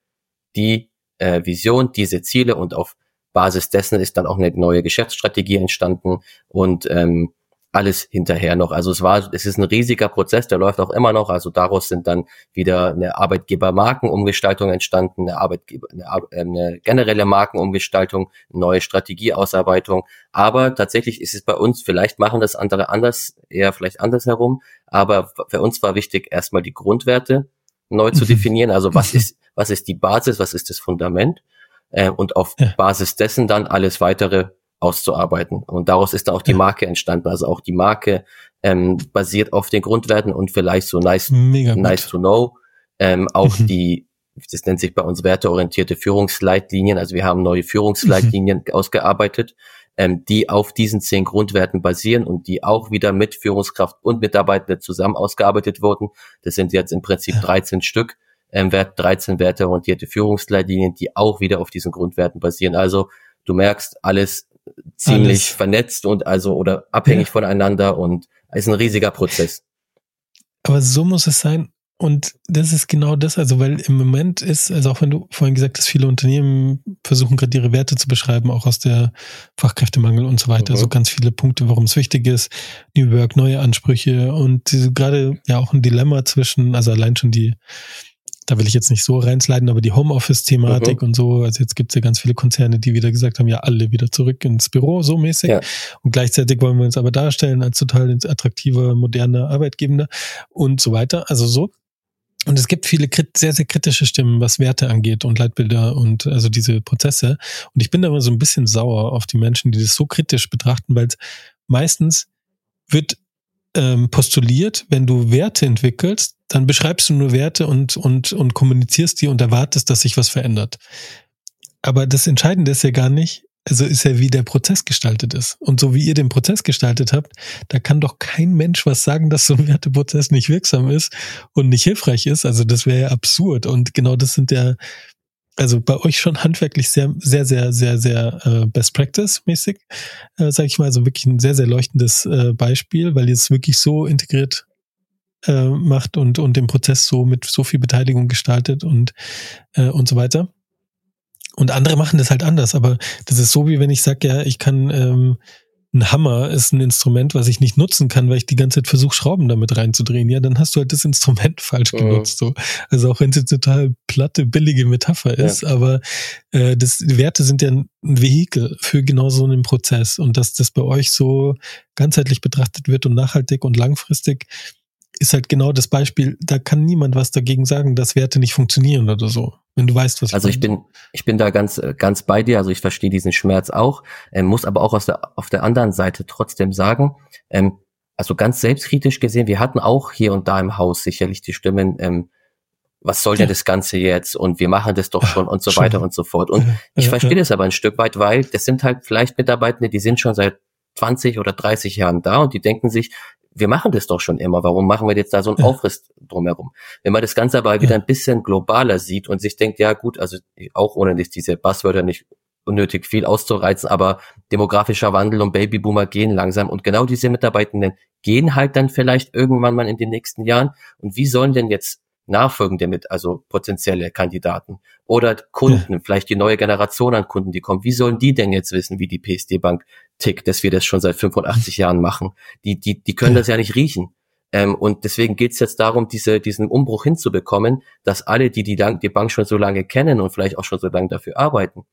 die äh, Vision, diese Ziele? Und auf Basis dessen ist dann auch eine neue Geschäftsstrategie entstanden. Und ähm, alles hinterher noch. Also es war, es ist ein riesiger Prozess, der läuft auch immer noch. Also daraus sind dann wieder eine Arbeitgebermarkenumgestaltung entstanden, eine Arbeitgeber, eine, äh, eine generelle Markenumgestaltung, neue Strategieausarbeitung. Aber tatsächlich ist es bei uns, vielleicht machen das andere anders, eher vielleicht andersherum. Aber für uns war wichtig, erstmal die Grundwerte neu zu mhm. definieren. Also was ist, was ist die Basis, was ist das Fundament? Äh, und auf. Basis dessen dann alles weitere auszuarbeiten. Und daraus ist dann auch die Marke entstanden. Also auch die Marke ähm, basiert auf den Grundwerten und vielleicht so nice, nice to know. Ähm, auch mhm. die, das nennt sich bei uns werteorientierte Führungsleitlinien. Also wir haben neue Führungsleitlinien mhm. ausgearbeitet, ähm, die auf diesen zehn Grundwerten basieren und die auch wieder mit Führungskraft und Mitarbeitenden zusammen ausgearbeitet wurden. Das sind jetzt im Prinzip ja. 13 Stück. Ähm, 13 werteorientierte Führungsleitlinien, die auch wieder auf diesen Grundwerten basieren. Also du merkst, alles ziemlich Alles. vernetzt und also oder abhängig ja. voneinander und ist ein riesiger Prozess. Aber so muss es sein. Und das ist genau das, also weil im Moment ist, also auch wenn du vorhin gesagt hast, viele Unternehmen versuchen gerade ihre Werte zu beschreiben, auch aus der Fachkräftemangel und so weiter, mhm. so ganz viele Punkte, warum es wichtig ist, New Work, neue Ansprüche und gerade ja auch ein Dilemma zwischen, also allein schon die da will ich jetzt nicht so reinsliden, aber die Homeoffice-Thematik mhm. und so, also jetzt gibt es ja ganz viele Konzerne, die wieder gesagt haben, ja, alle wieder zurück ins Büro, so mäßig. Ja. Und gleichzeitig wollen wir uns aber darstellen als total attraktiver, moderner Arbeitgeber und so weiter. Also so. Und es gibt viele sehr, sehr kritische Stimmen, was Werte angeht und Leitbilder und also diese Prozesse. Und ich bin da immer so ein bisschen sauer auf die Menschen, die das so kritisch betrachten, weil meistens wird ähm, postuliert, wenn du Werte entwickelst, dann beschreibst du nur Werte und, und, und kommunizierst die und erwartest, dass sich was verändert. Aber das Entscheidende ist ja gar nicht, also ist ja, wie der Prozess gestaltet ist. Und so wie ihr den Prozess gestaltet habt, da kann doch kein Mensch was sagen, dass so ein Werteprozess nicht wirksam ist und nicht hilfreich ist. Also das wäre ja absurd. Und genau das sind ja, also bei euch schon handwerklich sehr, sehr, sehr, sehr, sehr äh, Best Practice-mäßig, äh, sage ich mal, also wirklich ein sehr, sehr leuchtendes äh, Beispiel, weil ihr es wirklich so integriert äh, macht und, und den Prozess so mit so viel Beteiligung gestaltet und, äh, und so weiter. Und andere machen das halt anders, aber das ist so, wie wenn ich sage, ja, ich kann ähm, ein Hammer ist ein Instrument, was ich nicht nutzen kann, weil ich die ganze Zeit versuche, Schrauben damit reinzudrehen. Ja, dann hast du halt das Instrument falsch genutzt. So. Also auch wenn es jetzt total platte, billige Metapher ist, ja. aber äh, das, die Werte sind ja ein Vehikel für genau so einen Prozess. Und dass das bei euch so ganzheitlich betrachtet wird und nachhaltig und langfristig, ist halt genau das Beispiel, da kann niemand was dagegen sagen, dass Werte nicht funktionieren oder so. Wenn du weißt, was Also ich bin, ich bin da ganz, ganz bei dir. Also ich verstehe diesen Schmerz auch, ähm, muss aber auch aus der, auf der anderen Seite trotzdem sagen, ähm, also ganz selbstkritisch gesehen, wir hatten auch hier und da im Haus sicherlich die Stimmen, ähm, was soll denn das Ganze jetzt und wir machen das doch schon und so schon. weiter und so fort. Und ich verstehe das aber ein Stück weit, weil das sind halt vielleicht Mitarbeitende, die sind schon seit 20 oder 30 Jahren da und die denken sich, wir machen das doch schon immer. Warum machen wir jetzt da so einen Aufriss drumherum? Wenn man das Ganze aber wieder ein bisschen globaler sieht und sich denkt, ja gut, also auch ohne diese Buzzwörter nicht unnötig viel auszureizen, aber demografischer Wandel und Babyboomer gehen langsam und genau diese Mitarbeitenden gehen halt dann vielleicht irgendwann mal in den nächsten Jahren. Und wie sollen denn jetzt Nachfolgende mit, also potenzielle Kandidaten oder Kunden, ja. vielleicht die neue Generation an Kunden, die kommen, wie sollen die denn jetzt wissen, wie die PSD Bank tickt, dass wir das schon seit 85 Jahren machen? Die, die, die können das ja nicht riechen. Ähm, und deswegen geht es jetzt darum, diese, diesen Umbruch hinzubekommen, dass alle, die die, die Bank schon so lange kennen und vielleicht auch schon so lange dafür arbeiten,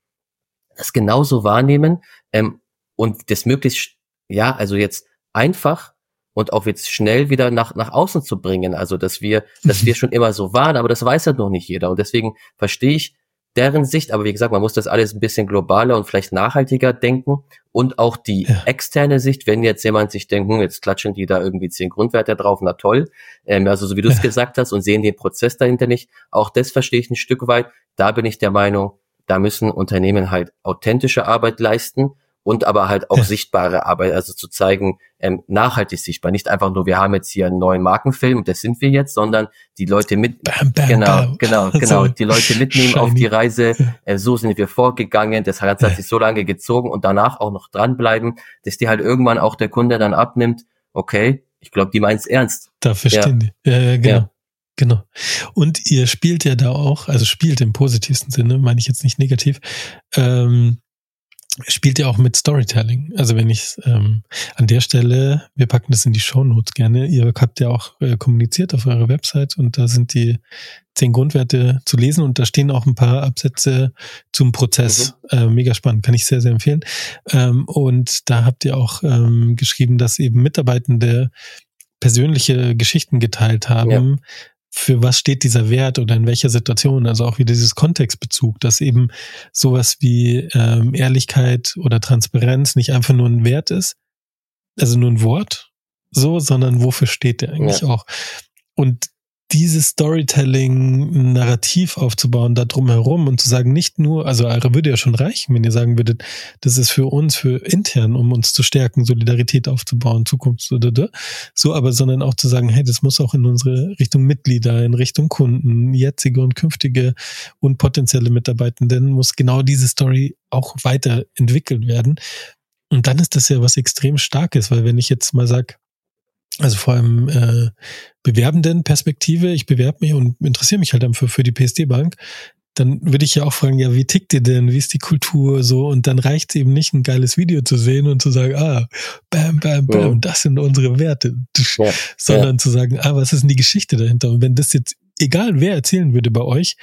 das genauso wahrnehmen ähm, und das möglichst, ja, also jetzt einfach und auch jetzt schnell wieder nach, nach außen zu bringen. Also, dass wir, dass wir schon immer so waren, aber das weiß ja noch nicht jeder. Und deswegen verstehe ich deren Sicht, aber wie gesagt, man muss das alles ein bisschen globaler und vielleicht nachhaltiger denken. Und auch die ja. externe Sicht, wenn jetzt jemand sich denkt, hm, jetzt klatschen die da irgendwie zehn Grundwerte drauf, na toll, ähm, also so wie du es ja. gesagt hast und sehen den Prozess dahinter nicht, auch das verstehe ich ein Stück weit, da bin ich der Meinung, da müssen Unternehmen halt authentische Arbeit leisten und aber halt auch ja. sichtbare Arbeit, also zu zeigen, ähm, nachhaltig sichtbar. Nicht einfach nur, wir haben jetzt hier einen neuen Markenfilm, das sind wir jetzt, sondern die Leute mit, bam, bam, genau, bam. genau, genau, die Leute mitnehmen auf die Reise. Äh, so sind wir vorgegangen. Das hat, hat sich so lange gezogen und danach auch noch dranbleiben, dass die halt irgendwann auch der Kunde dann abnimmt. Okay, ich glaube, die meint's ernst. Da verstehen ja. die. Ja, ja genau. Ja. Genau. Und ihr spielt ja da auch, also spielt im positivsten Sinne, meine ich jetzt nicht negativ, ähm, spielt ja auch mit Storytelling. Also wenn ich ähm, an der Stelle, wir packen das in die Show Notes gerne. Ihr habt ja auch äh, kommuniziert auf eurer Website und da sind die zehn Grundwerte zu lesen und da stehen auch ein paar Absätze zum Prozess. Mhm. Äh, mega spannend, kann ich sehr, sehr empfehlen. Ähm, und da habt ihr auch ähm, geschrieben, dass eben Mitarbeitende persönliche Geschichten geteilt haben, ja für was steht dieser Wert oder in welcher Situation, also auch wieder dieses Kontextbezug, dass eben sowas wie ähm, Ehrlichkeit oder Transparenz nicht einfach nur ein Wert ist, also nur ein Wort, so, sondern wofür steht der eigentlich ja. auch. Und dieses Storytelling-Narrativ aufzubauen, da drum herum und zu sagen, nicht nur, also eure würde ja schon reichen, wenn ihr sagen würdet, das ist für uns, für intern, um uns zu stärken, Solidarität aufzubauen, Zukunft, so, aber sondern auch zu sagen, hey, das muss auch in unsere Richtung Mitglieder, in Richtung Kunden, jetzige und künftige und potenzielle Mitarbeitenden, muss genau diese Story auch weiterentwickelt werden. Und dann ist das ja was extrem Starkes, weil wenn ich jetzt mal sag also vor allem äh, bewerbenden Perspektive, ich bewerbe mich und interessiere mich halt dann für, für die PSD-Bank, dann würde ich ja auch fragen, ja, wie tickt ihr denn? Wie ist die Kultur so? Und dann reicht es eben nicht, ein geiles Video zu sehen und zu sagen, ah, bam, bam, bam, ja. das sind unsere Werte. Ja. Sondern ja. zu sagen, ah, was ist denn die Geschichte dahinter? Und wenn das jetzt, egal wer erzählen würde bei euch,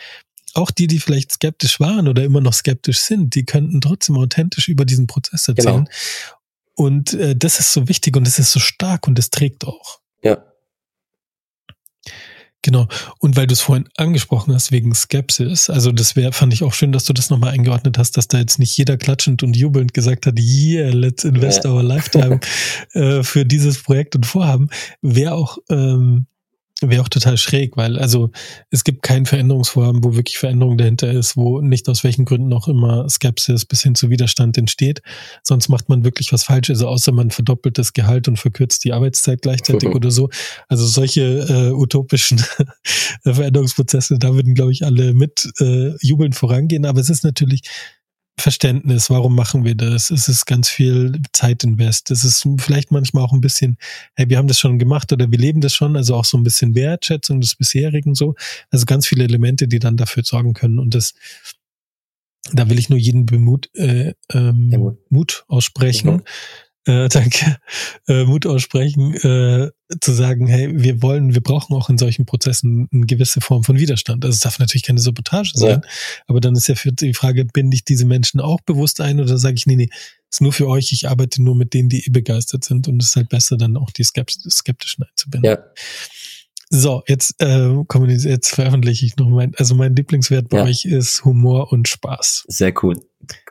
auch die, die vielleicht skeptisch waren oder immer noch skeptisch sind, die könnten trotzdem authentisch über diesen Prozess erzählen. Genau. Und äh, das ist so wichtig und das ist so stark und das trägt auch. Ja. Genau. Und weil du es vorhin angesprochen hast, wegen Skepsis, also das wäre, fand ich auch schön, dass du das nochmal eingeordnet hast, dass da jetzt nicht jeder klatschend und jubelnd gesagt hat, yeah, let's invest ja. our lifetime äh, für dieses Projekt und Vorhaben. Wäre auch ähm, Wäre auch total schräg, weil also es gibt kein Veränderungsvorhaben, wo wirklich Veränderung dahinter ist, wo nicht aus welchen Gründen auch immer Skepsis bis hin zu Widerstand entsteht. Sonst macht man wirklich was falsch, also außer man verdoppelt das Gehalt und verkürzt die Arbeitszeit gleichzeitig oder so. Also solche äh, utopischen Veränderungsprozesse, da würden, glaube ich, alle mit äh, jubelnd vorangehen. Aber es ist natürlich Verständnis, warum machen wir das? Es ist ganz viel Zeitinvest. Es ist vielleicht manchmal auch ein bisschen, hey, wir haben das schon gemacht oder wir leben das schon, also auch so ein bisschen Wertschätzung des bisherigen so. Also ganz viele Elemente, die dann dafür sorgen können. Und das, da will ich nur jeden Bemut, äh, ähm, Mut aussprechen, mhm äh, danke, äh, Mut aussprechen, äh, zu sagen, hey, wir wollen, wir brauchen auch in solchen Prozessen eine gewisse Form von Widerstand. Also es darf natürlich keine Sabotage sein, ja. aber dann ist ja für die Frage, binde ich diese Menschen auch bewusst ein oder sage ich, nee, nee, ist nur für euch, ich arbeite nur mit denen, die eh begeistert sind und es ist halt besser, dann auch die Skeptischen einzubinden. Ja. So, jetzt äh, kommen jetzt veröffentliche ich noch mein, also mein Lieblingswert bei ja. euch ist Humor und Spaß. Sehr cool.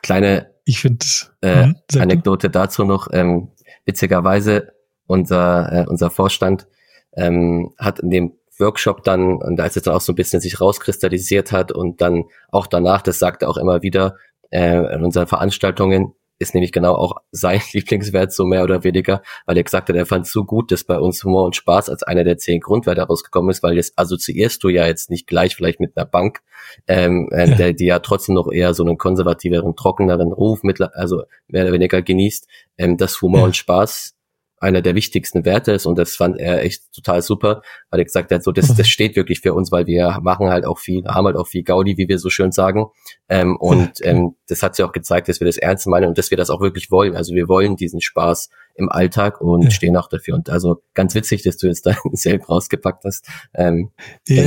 Kleine ich finde äh, mhm, Anekdote dazu noch. Ähm, witzigerweise unser äh, unser Vorstand ähm, hat in dem Workshop dann und als es dann auch so ein bisschen sich rauskristallisiert hat und dann auch danach, das sagte auch immer wieder äh, in unseren Veranstaltungen, ist nämlich genau auch sein Lieblingswert so mehr oder weniger, weil er gesagt hat, er fand es so gut, dass bei uns Humor und Spaß als einer der zehn Grundwerte rausgekommen ist, weil das assoziierst du ja jetzt nicht gleich vielleicht mit einer Bank, ähm, äh, ja. Der, die ja trotzdem noch eher so einen konservativeren, trockeneren Ruf mit, also mehr oder weniger genießt, ähm, dass Humor ja. und Spaß einer der wichtigsten Werte ist und das fand er echt total super, weil er gesagt hat, so das, das steht wirklich für uns, weil wir machen halt auch viel, haben halt auch viel Gaudi, wie wir so schön sagen. Ähm, und ähm, das hat sich auch gezeigt, dass wir das ernst meinen und dass wir das auch wirklich wollen. Also wir wollen diesen Spaß im Alltag und ja. stehen auch dafür. Und also ganz witzig, dass du jetzt da selbst rausgepackt hast. Ähm, ja,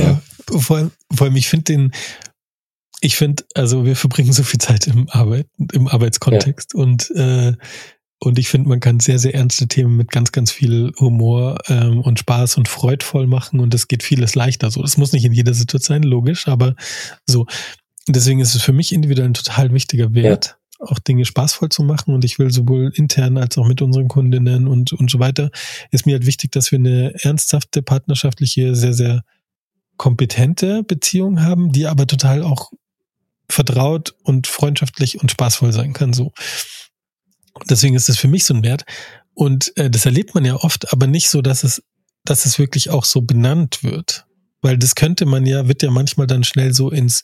genau. vor, allem, vor allem, ich finde den, ich finde, also wir verbringen so viel Zeit im Arbeit, im Arbeitskontext ja. und äh, und ich finde, man kann sehr, sehr ernste Themen mit ganz, ganz viel Humor ähm, und Spaß und freudvoll machen und es geht vieles leichter so. Das muss nicht in jeder Situation sein, logisch, aber so. Deswegen ist es für mich individuell ein total wichtiger Wert, ja. auch Dinge spaßvoll zu machen und ich will sowohl intern als auch mit unseren Kundinnen und, und so weiter, ist mir halt wichtig, dass wir eine ernsthafte, partnerschaftliche, sehr, sehr kompetente Beziehung haben, die aber total auch vertraut und freundschaftlich und spaßvoll sein kann, so. Deswegen ist es für mich so ein Wert. Und äh, das erlebt man ja oft, aber nicht so, dass es, dass es wirklich auch so benannt wird. Weil das könnte man ja, wird ja manchmal dann schnell so ins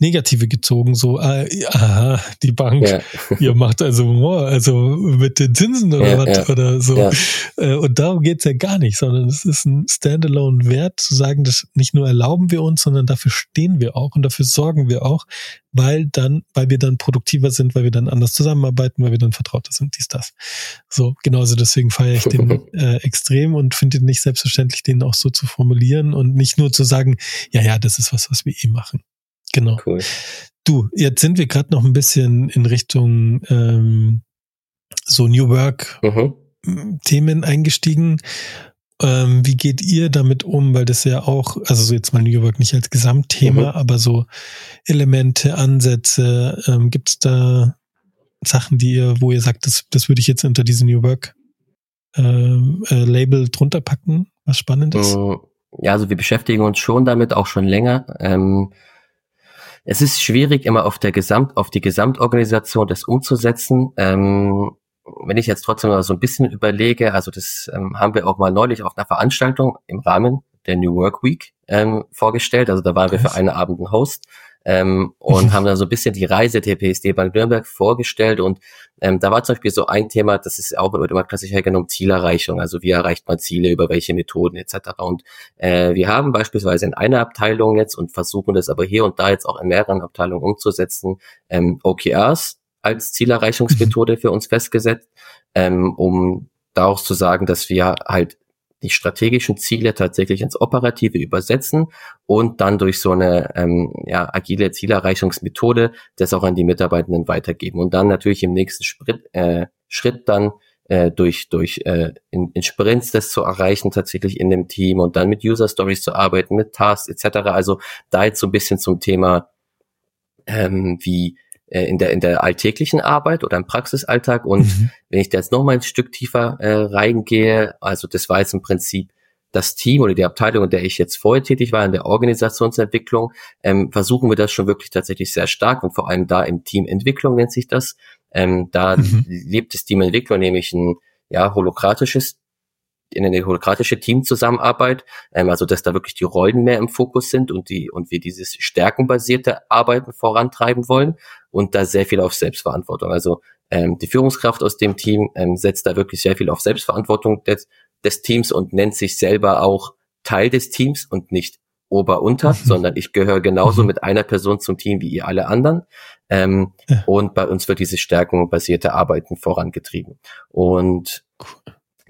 Negative gezogen, so, ah, aha, die Bank, ja. ihr macht also Humor, also mit den Zinsen oder ja, was ja. oder so. Äh, und darum geht's ja gar nicht, sondern es ist ein Standalone-Wert zu sagen, das nicht nur erlauben wir uns, sondern dafür stehen wir auch und dafür sorgen wir auch, weil dann, weil wir dann produktiver sind, weil wir dann anders zusammenarbeiten, weil wir dann vertrauter sind, dies, das. So, genauso deswegen feiere ich den äh, extrem und finde den nicht selbstverständlich, den auch so zu formulieren und nicht nur zu sagen, ja, ja, das ist was, was wir eh machen. Genau. Cool. Du, jetzt sind wir gerade noch ein bisschen in Richtung ähm, so New Work mhm. Themen eingestiegen. Ähm, wie geht ihr damit um? Weil das ja auch, also so jetzt mal New Work nicht als Gesamtthema, mhm. aber so Elemente, Ansätze, ähm, gibt es da Sachen, die ihr, wo ihr sagt, das, das würde ich jetzt unter diese New Work ähm, äh, Label drunter packen, was spannend ist? Mm, ja, also wir beschäftigen uns schon damit, auch schon länger. Ähm, es ist schwierig, immer auf der Gesamt, auf die Gesamtorganisation das umzusetzen. Ähm, wenn ich jetzt trotzdem mal so ein bisschen überlege, also das ähm, haben wir auch mal neulich auf einer Veranstaltung im Rahmen der New Work Week ähm, vorgestellt. Also da waren wir für einen Abend ein Host ähm, und haben dann so ein bisschen die Reise der PSD Bank Nürnberg vorgestellt. Und ähm, da war zum Beispiel so ein Thema, das ist auch immer klassisch hergenommen, Zielerreichung, also wie erreicht man Ziele, über welche Methoden etc. Und äh, wir haben beispielsweise in einer Abteilung jetzt und versuchen das aber hier und da jetzt auch in mehreren Abteilungen umzusetzen, ähm, OKRs als Zielerreichungsmethode für uns festgesetzt, ähm, um daraus zu sagen, dass wir halt die strategischen Ziele tatsächlich ins Operative übersetzen und dann durch so eine ähm, ja, agile Zielerreichungsmethode das auch an die Mitarbeitenden weitergeben und dann natürlich im nächsten Schritt, äh, Schritt dann äh, durch durch äh, in, in Sprints das zu erreichen tatsächlich in dem Team und dann mit User Stories zu arbeiten, mit Tasks etc. Also da jetzt so ein bisschen zum Thema ähm, wie äh, in der in der alltäglichen Arbeit oder im Praxisalltag. Und mhm. wenn ich da jetzt noch mal ein Stück tiefer äh, reingehe, also das war jetzt im Prinzip das Team oder die Abteilung, in der ich jetzt vorher tätig war, in der Organisationsentwicklung, ähm, versuchen wir das schon wirklich tatsächlich sehr stark und vor allem da im Teamentwicklung nennt sich das. Ähm, da mhm. lebt das Teamentwicklung nämlich ein ja, holokratisches in eine holokratische Teamzusammenarbeit, ähm, also dass da wirklich die Rollen mehr im Fokus sind und die und wir dieses stärkenbasierte Arbeiten vorantreiben wollen und da sehr viel auf Selbstverantwortung. Also ähm, die Führungskraft aus dem Team ähm, setzt da wirklich sehr viel auf Selbstverantwortung des, des Teams und nennt sich selber auch Teil des Teams und nicht Ober-Unter, mhm. sondern ich gehöre genauso mhm. mit einer Person zum Team wie ihr alle anderen. Ähm, ja. Und bei uns wird dieses stärkenbasierte Arbeiten vorangetrieben. Und.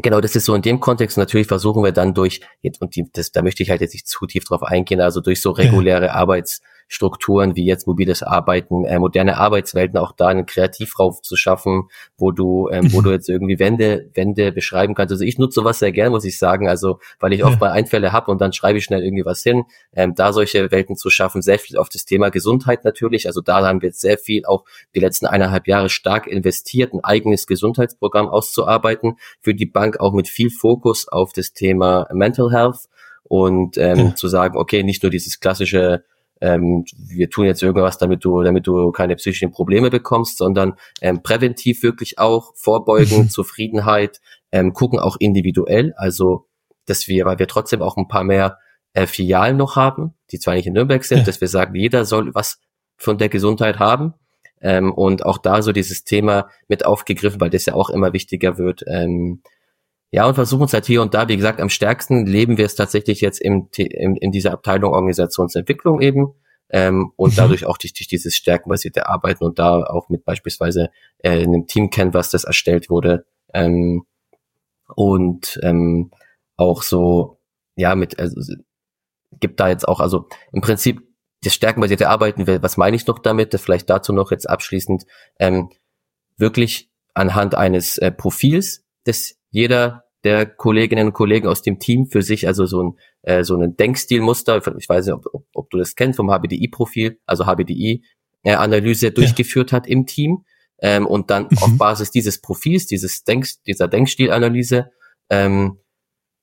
Genau, das ist so in dem Kontext. Natürlich versuchen wir dann durch, jetzt, und die, das, da möchte ich halt jetzt nicht zu tief drauf eingehen, also durch so reguläre ja. Arbeits, Strukturen wie jetzt mobiles Arbeiten, äh, moderne Arbeitswelten, auch da einen Kreativraum zu schaffen, wo du, ähm, wo du jetzt irgendwie Wände, Wände beschreiben kannst. Also ich nutze sowas sehr gern, muss ich sagen, also weil ich oft mal Einfälle habe und dann schreibe ich schnell irgendwie was hin. Ähm, da solche Welten zu schaffen, sehr viel auf das Thema Gesundheit natürlich. Also da haben wir jetzt sehr viel auch die letzten eineinhalb Jahre stark investiert, ein eigenes Gesundheitsprogramm auszuarbeiten für die Bank, auch mit viel Fokus auf das Thema Mental Health und ähm, ja. zu sagen, okay, nicht nur dieses klassische ähm, wir tun jetzt irgendwas, damit du, damit du keine psychischen Probleme bekommst, sondern ähm, präventiv wirklich auch vorbeugen, Zufriedenheit, ähm, gucken auch individuell, also dass wir, weil wir trotzdem auch ein paar mehr äh, Filialen noch haben, die zwar nicht in Nürnberg sind, ja. dass wir sagen, jeder soll was von der Gesundheit haben. Ähm, und auch da so dieses Thema mit aufgegriffen, weil das ja auch immer wichtiger wird. Ähm, ja, und versuchen es halt hier und da, wie gesagt, am stärksten leben wir es tatsächlich jetzt im, in, in dieser Abteilung Organisationsentwicklung eben. Ähm, und mhm. dadurch auch durch, durch dieses stärkenbasierte Arbeiten und da auch mit beispielsweise äh, einem Team Canvas, das erstellt wurde. Ähm, und ähm, auch so, ja, mit, also, gibt da jetzt auch, also im Prinzip das stärkenbasierte Arbeiten, was meine ich noch damit? Vielleicht dazu noch jetzt abschließend, ähm, wirklich anhand eines äh, Profils, das jeder der Kolleginnen und Kollegen aus dem Team für sich, also so ein, äh, so ein Denkstilmuster, ich weiß nicht, ob, ob, ob du das kennst vom HBDI-Profil, also HBDI-Analyse äh, durchgeführt ja. hat im Team ähm, und dann mhm. auf Basis dieses Profils, dieses Denk, dieser Denkstilanalyse ähm,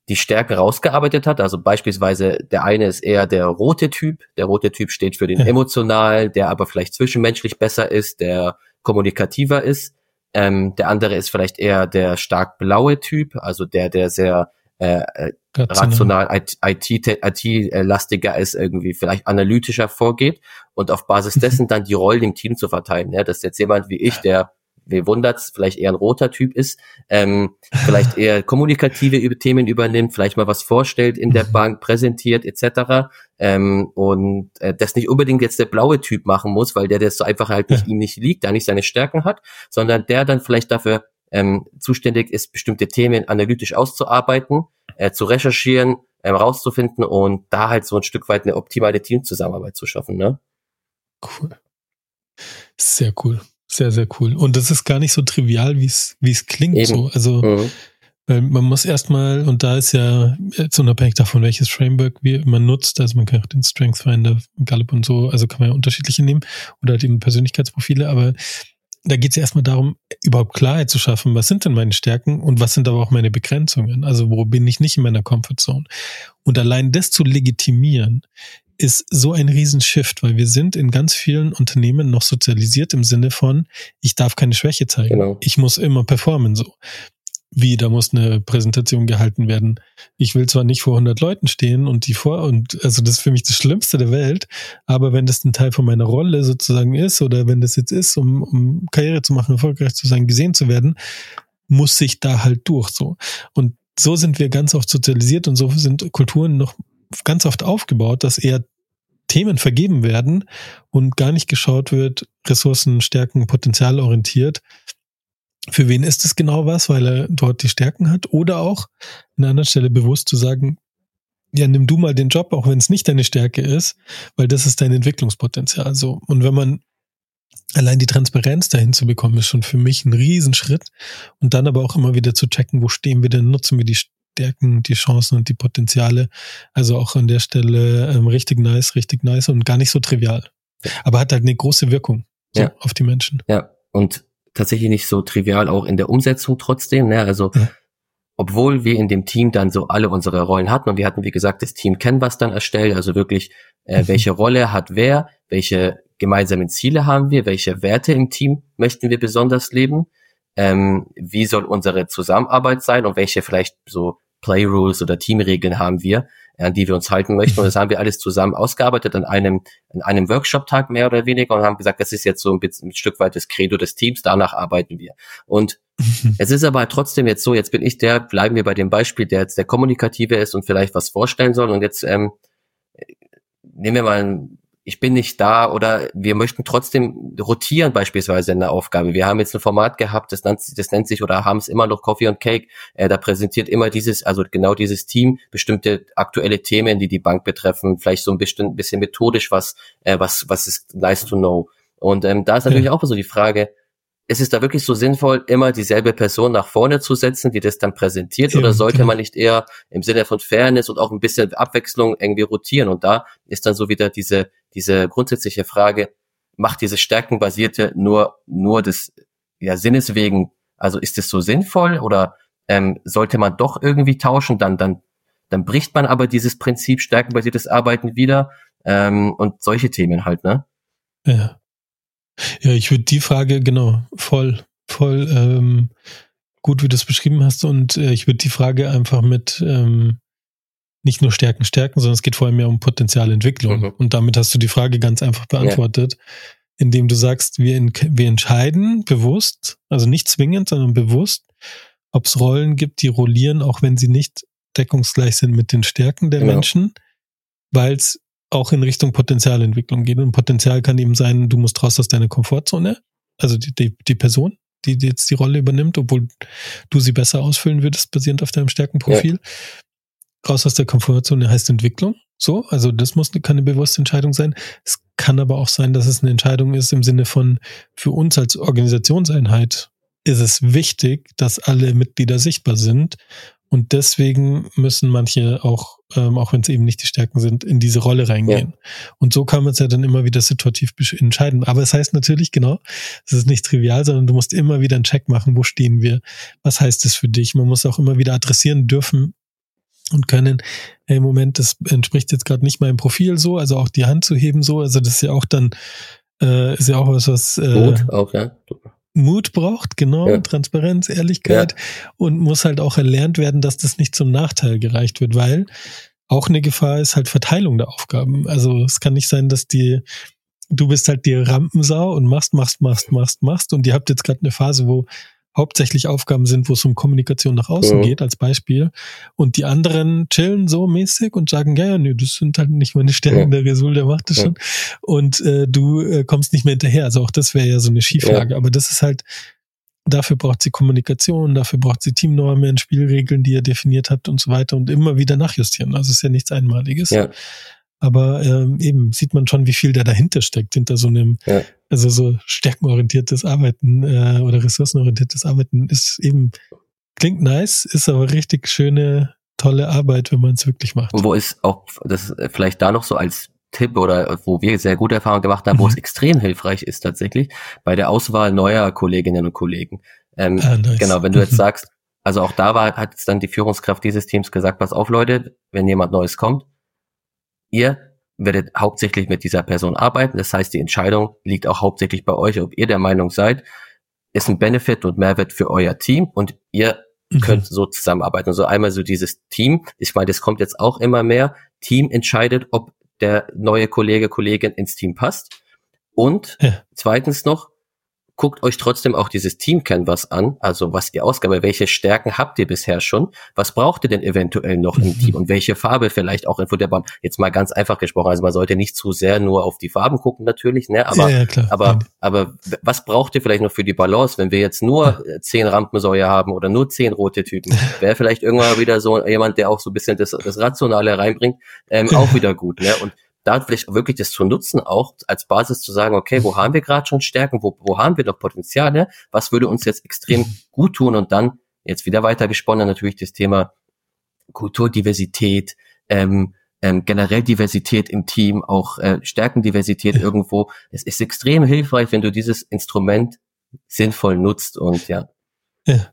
die Stärken rausgearbeitet hat. Also beispielsweise der eine ist eher der rote Typ. Der rote Typ steht für den ja. emotional, der aber vielleicht zwischenmenschlich besser ist, der kommunikativer ist. Ähm, der andere ist vielleicht eher der stark blaue Typ, also der, der sehr äh, äh rational. IT-lastiger ist, irgendwie vielleicht analytischer vorgeht. Und auf Basis dessen dann die Rollen im Team zu verteilen. Ja, das ist jetzt jemand wie ich, der wie wundert's, vielleicht eher ein roter Typ ist, ähm, vielleicht eher kommunikative Themen übernimmt, vielleicht mal was vorstellt in der. Bank, präsentiert etc. Ähm, und äh, das nicht unbedingt jetzt der blaue Typ machen muss, weil der das so einfach halt nicht ihm nicht liegt, da nicht seine Stärken hat, sondern der dann vielleicht dafür ähm, zuständig ist, bestimmte Themen analytisch auszuarbeiten, äh, zu recherchieren, ähm, rauszufinden und da halt so ein Stück weit eine optimale Teamzusammenarbeit zu schaffen. Ne? Cool. Sehr cool. Sehr, sehr cool. Und das ist gar nicht so trivial, wie es wie es klingt. Eben. So. Also mhm. weil man muss erstmal, und da ist ja jetzt unabhängig davon, welches Framework wir, man nutzt, also man kann auch den Strength Finder, Gallup und so, also kann man ja unterschiedliche nehmen oder halt eben Persönlichkeitsprofile, aber da geht es ja erstmal darum, überhaupt Klarheit zu schaffen, was sind denn meine Stärken und was sind aber auch meine Begrenzungen? Also wo bin ich nicht in meiner Comfortzone? Und allein das zu legitimieren, ist so ein Riesenshift, weil wir sind in ganz vielen Unternehmen noch sozialisiert im Sinne von, ich darf keine Schwäche zeigen. Genau. Ich muss immer performen so. Wie, da muss eine Präsentation gehalten werden. Ich will zwar nicht vor 100 Leuten stehen und die vor, und also das ist für mich das Schlimmste der Welt, aber wenn das ein Teil von meiner Rolle sozusagen ist oder wenn das jetzt ist, um, um Karriere zu machen, erfolgreich zu sein, gesehen zu werden, muss ich da halt durch so. Und so sind wir ganz oft sozialisiert und so sind Kulturen noch ganz oft aufgebaut, dass eher Themen vergeben werden und gar nicht geschaut wird, Ressourcen, Stärken, Potenzial orientiert. Für wen ist es genau was, weil er dort die Stärken hat? Oder auch an einer anderen Stelle bewusst zu sagen, ja, nimm du mal den Job, auch wenn es nicht deine Stärke ist, weil das ist dein Entwicklungspotenzial. So. Und wenn man allein die Transparenz dahin zu bekommen, ist schon für mich ein Riesenschritt. Und dann aber auch immer wieder zu checken, wo stehen wir denn, nutzen wir die Stärken, die Chancen und die Potenziale. Also auch an der Stelle ähm, richtig nice, richtig nice und gar nicht so trivial. Aber hat halt eine große Wirkung so ja. auf die Menschen. Ja, und tatsächlich nicht so trivial auch in der Umsetzung trotzdem. Ne? Also ja. obwohl wir in dem Team dann so alle unsere Rollen hatten und wir hatten, wie gesagt, das Team Canvas dann erstellt, also wirklich, äh, mhm. welche Rolle hat wer, welche gemeinsamen Ziele haben wir, welche Werte im Team möchten wir besonders leben, ähm, wie soll unsere Zusammenarbeit sein und welche vielleicht so Playrules oder Teamregeln haben wir, an die wir uns halten möchten. Und das haben wir alles zusammen ausgearbeitet an einem, an einem Workshop-Tag mehr oder weniger und haben gesagt, das ist jetzt so ein, bisschen, ein Stück weit das Credo des Teams, danach arbeiten wir. Und es ist aber trotzdem jetzt so, jetzt bin ich der, bleiben wir bei dem Beispiel, der jetzt der Kommunikative ist und vielleicht was vorstellen soll. Und jetzt ähm, nehmen wir mal ein ich bin nicht da oder wir möchten trotzdem rotieren beispielsweise in der Aufgabe. Wir haben jetzt ein Format gehabt, das nennt, das nennt sich oder haben es immer noch Coffee and Cake. Äh, da präsentiert immer dieses, also genau dieses Team bestimmte aktuelle Themen, die die Bank betreffen, vielleicht so ein bisschen, bisschen methodisch was, äh, was, was ist nice to know. Und ähm, da ist natürlich ja. auch so die Frage, ist es da wirklich so sinnvoll, immer dieselbe Person nach vorne zu setzen, die das dann präsentiert, ja, oder sollte genau. man nicht eher im Sinne von Fairness und auch ein bisschen Abwechslung irgendwie rotieren? Und da ist dann so wieder diese, diese grundsätzliche Frage, macht diese stärkenbasierte nur, nur des ja, Sinnes wegen, also ist es so sinnvoll oder ähm, sollte man doch irgendwie tauschen, dann, dann, dann bricht man aber dieses Prinzip stärkenbasiertes Arbeiten wieder. ähm, und solche Themen halt, ne? Ja. Ja, ich würde die Frage, genau, voll, voll ähm, gut, wie du es beschrieben hast. Und äh, ich würde die Frage einfach mit ähm, nicht nur Stärken stärken, sondern es geht vor allem mehr um Potenzialentwicklung. Mhm. Und damit hast du die Frage ganz einfach beantwortet, ja. indem du sagst, wir, in, wir entscheiden bewusst, also nicht zwingend, sondern bewusst, ob es Rollen gibt, die rollieren, auch wenn sie nicht deckungsgleich sind mit den Stärken der genau. Menschen, weil es auch in Richtung Potenzialentwicklung geht. Und Potenzial kann eben sein, du musst raus aus deiner Komfortzone, also die, die, die Person, die, jetzt die Rolle übernimmt, obwohl du sie besser ausfüllen würdest, basierend auf deinem Stärkenprofil. Ja. Raus aus der Komfortzone heißt Entwicklung. So, also das muss keine bewusste Entscheidung sein. Es kann aber auch sein, dass es eine Entscheidung ist im Sinne von für uns als Organisationseinheit ist es wichtig, dass alle Mitglieder sichtbar sind und deswegen müssen manche auch, ähm, auch wenn es eben nicht die Stärken sind, in diese Rolle reingehen. Ja. Und so kann man es ja dann immer wieder situativ entscheiden. Aber es heißt natürlich genau, es ist nicht trivial, sondern du musst immer wieder einen Check machen, wo stehen wir, was heißt es für dich. Man muss auch immer wieder adressieren dürfen und können, hey, im Moment, das entspricht jetzt gerade nicht meinem Profil so, also auch die Hand zu heben so, also das ist ja auch dann, äh, ist ja auch was, was äh, Gut, auch, ja. Mut braucht, genau, ja. Transparenz, Ehrlichkeit ja. und muss halt auch erlernt werden, dass das nicht zum Nachteil gereicht wird, weil auch eine Gefahr ist halt Verteilung der Aufgaben. Also es kann nicht sein, dass die, du bist halt die Rampensau und machst, machst, machst, machst, machst und ihr habt jetzt gerade eine Phase, wo hauptsächlich Aufgaben sind, wo es um Kommunikation nach außen ja. geht, als Beispiel. Und die anderen chillen so mäßig und sagen, ja, ja, nö, das sind halt nicht meine Stärken, ja. der Resul, der macht das ja. schon. Und äh, du äh, kommst nicht mehr hinterher. Also auch das wäre ja so eine Schieflage. Aber das ist halt, dafür braucht sie Kommunikation, dafür braucht sie Teamnormen, Spielregeln, die ihr definiert habt und so weiter und immer wieder nachjustieren. Also es ist ja nichts Einmaliges. Ja. Aber ähm, eben sieht man schon, wie viel da dahinter steckt, hinter so einem, ja. also so stärkenorientiertes Arbeiten äh, oder ressourcenorientiertes Arbeiten ist eben, klingt nice, ist aber richtig schöne, tolle Arbeit, wenn man es wirklich macht. Und wo ist auch, das vielleicht da noch so als Tipp oder wo wir sehr gute Erfahrungen gemacht haben, mhm. wo es extrem hilfreich ist tatsächlich, bei der Auswahl neuer Kolleginnen und Kollegen. Ähm, ah, nice. Genau, wenn du jetzt sagst, also auch da war, hat jetzt dann die Führungskraft dieses Teams gesagt, pass auf Leute, wenn jemand Neues kommt, Ihr werdet hauptsächlich mit dieser Person arbeiten. Das heißt, die Entscheidung liegt auch hauptsächlich bei euch, ob ihr der Meinung seid, ist ein Benefit und Mehrwert für euer Team und ihr mhm. könnt so zusammenarbeiten. Also einmal so dieses Team. Ich meine, das kommt jetzt auch immer mehr. Team entscheidet, ob der neue Kollege, Kollegin ins Team passt. Und ja. zweitens noch, guckt euch trotzdem auch dieses Team Canvas an, also was ihr Ausgabe, welche Stärken habt ihr bisher schon, was braucht ihr denn eventuell noch im Team? Und welche Farbe vielleicht auch in Futterbahn. Jetzt mal ganz einfach gesprochen, also man sollte nicht zu sehr nur auf die Farben gucken natürlich, ne, aber, ja, ja, aber, aber was braucht ihr vielleicht noch für die Balance, wenn wir jetzt nur zehn Rampensäue haben oder nur zehn rote Typen, wäre vielleicht irgendwann wieder so jemand, der auch so ein bisschen das, das Rationale reinbringt, ähm, auch wieder gut, ne, und da vielleicht wirklich das zu nutzen, auch als Basis zu sagen, okay, wo haben wir gerade schon Stärken, wo, wo haben wir noch Potenziale, was würde uns jetzt extrem gut tun und dann jetzt wieder weiter gesponnen natürlich das Thema Kulturdiversität, ähm, ähm, generell Diversität im Team, auch äh, Stärkendiversität irgendwo. Es ist extrem hilfreich, wenn du dieses Instrument sinnvoll nutzt und ja. Ja.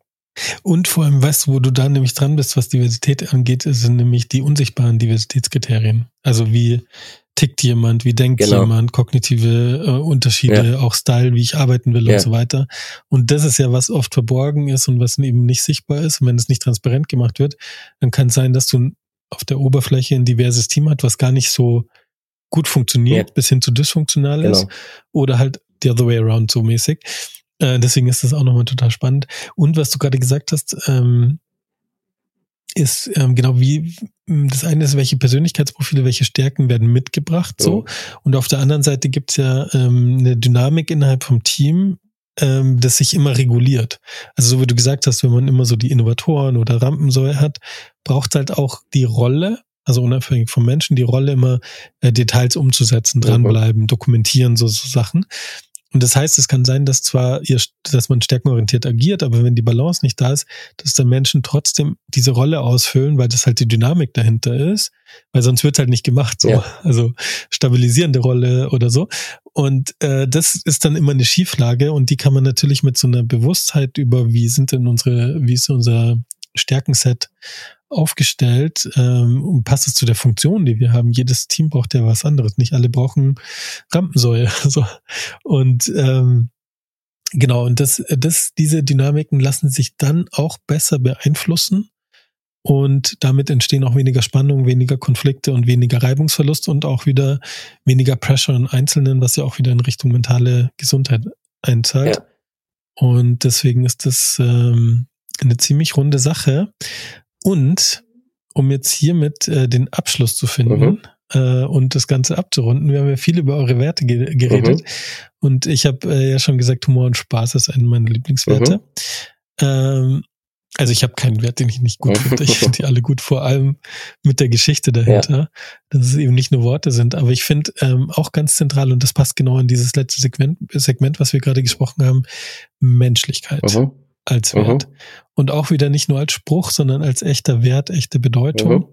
Und vor allem, weißt du, wo du da nämlich dran bist, was Diversität angeht, sind nämlich die unsichtbaren Diversitätskriterien. Also wie tickt jemand, wie denkt genau. jemand, kognitive äh, Unterschiede, ja. auch Style, wie ich arbeiten will ja. und so weiter. Und das ist ja, was oft verborgen ist und was eben nicht sichtbar ist. Und wenn es nicht transparent gemacht wird, dann kann es sein, dass du auf der Oberfläche ein diverses Team hast, was gar nicht so gut funktioniert, ja. bis hin zu dysfunktional genau. ist. Oder halt the other way around so mäßig. Äh, deswegen ist das auch nochmal total spannend. Und was du gerade gesagt hast, ähm, ist ähm, genau wie das eine ist, welche Persönlichkeitsprofile, welche Stärken werden mitgebracht so. Und auf der anderen Seite gibt's ja ähm, eine Dynamik innerhalb vom Team, ähm, das sich immer reguliert. Also so wie du gesagt hast, wenn man immer so die Innovatoren oder Rampensäule hat, braucht halt auch die Rolle, also unabhängig vom Menschen, die Rolle immer äh, Details umzusetzen, dranbleiben, dokumentieren, so, so Sachen. Und das heißt, es kann sein, dass zwar ihr, dass man stärkenorientiert agiert, aber wenn die Balance nicht da ist, dass dann Menschen trotzdem diese Rolle ausfüllen, weil das halt die Dynamik dahinter ist, weil sonst wird halt nicht gemacht so. Ja. Also stabilisierende Rolle oder so. Und äh, das ist dann immer eine Schieflage und die kann man natürlich mit so einer Bewusstheit über, wie sind denn unsere, wie ist unser Stärkenset aufgestellt ähm, und passt es zu der Funktion, die wir haben. Jedes Team braucht ja was anderes. Nicht alle brauchen Rampensäule. So. Und ähm, genau, und das, das, diese Dynamiken lassen sich dann auch besser beeinflussen. Und damit entstehen auch weniger Spannungen, weniger Konflikte und weniger Reibungsverlust und auch wieder weniger Pressure in Einzelnen, was ja auch wieder in Richtung mentale Gesundheit einzahlt. Ja. Und deswegen ist das ähm, eine ziemlich runde Sache. Und um jetzt hiermit äh, den Abschluss zu finden mhm. äh, und das Ganze abzurunden, wir haben ja viel über eure Werte ge geredet. Mhm. Und ich habe äh, ja schon gesagt, Humor und Spaß ist einer meiner Lieblingswerte. Mhm. Ähm, also ich habe keinen Wert, den ich nicht gut finde. Ich finde die alle gut, vor allem mit der Geschichte dahinter, ja. dass es eben nicht nur Worte sind. Aber ich finde ähm, auch ganz zentral, und das passt genau in dieses letzte Segment, Segment was wir gerade gesprochen haben, Menschlichkeit mhm. Als Wert. Mhm. Und auch wieder nicht nur als Spruch, sondern als echter Wert, echte Bedeutung. Mhm.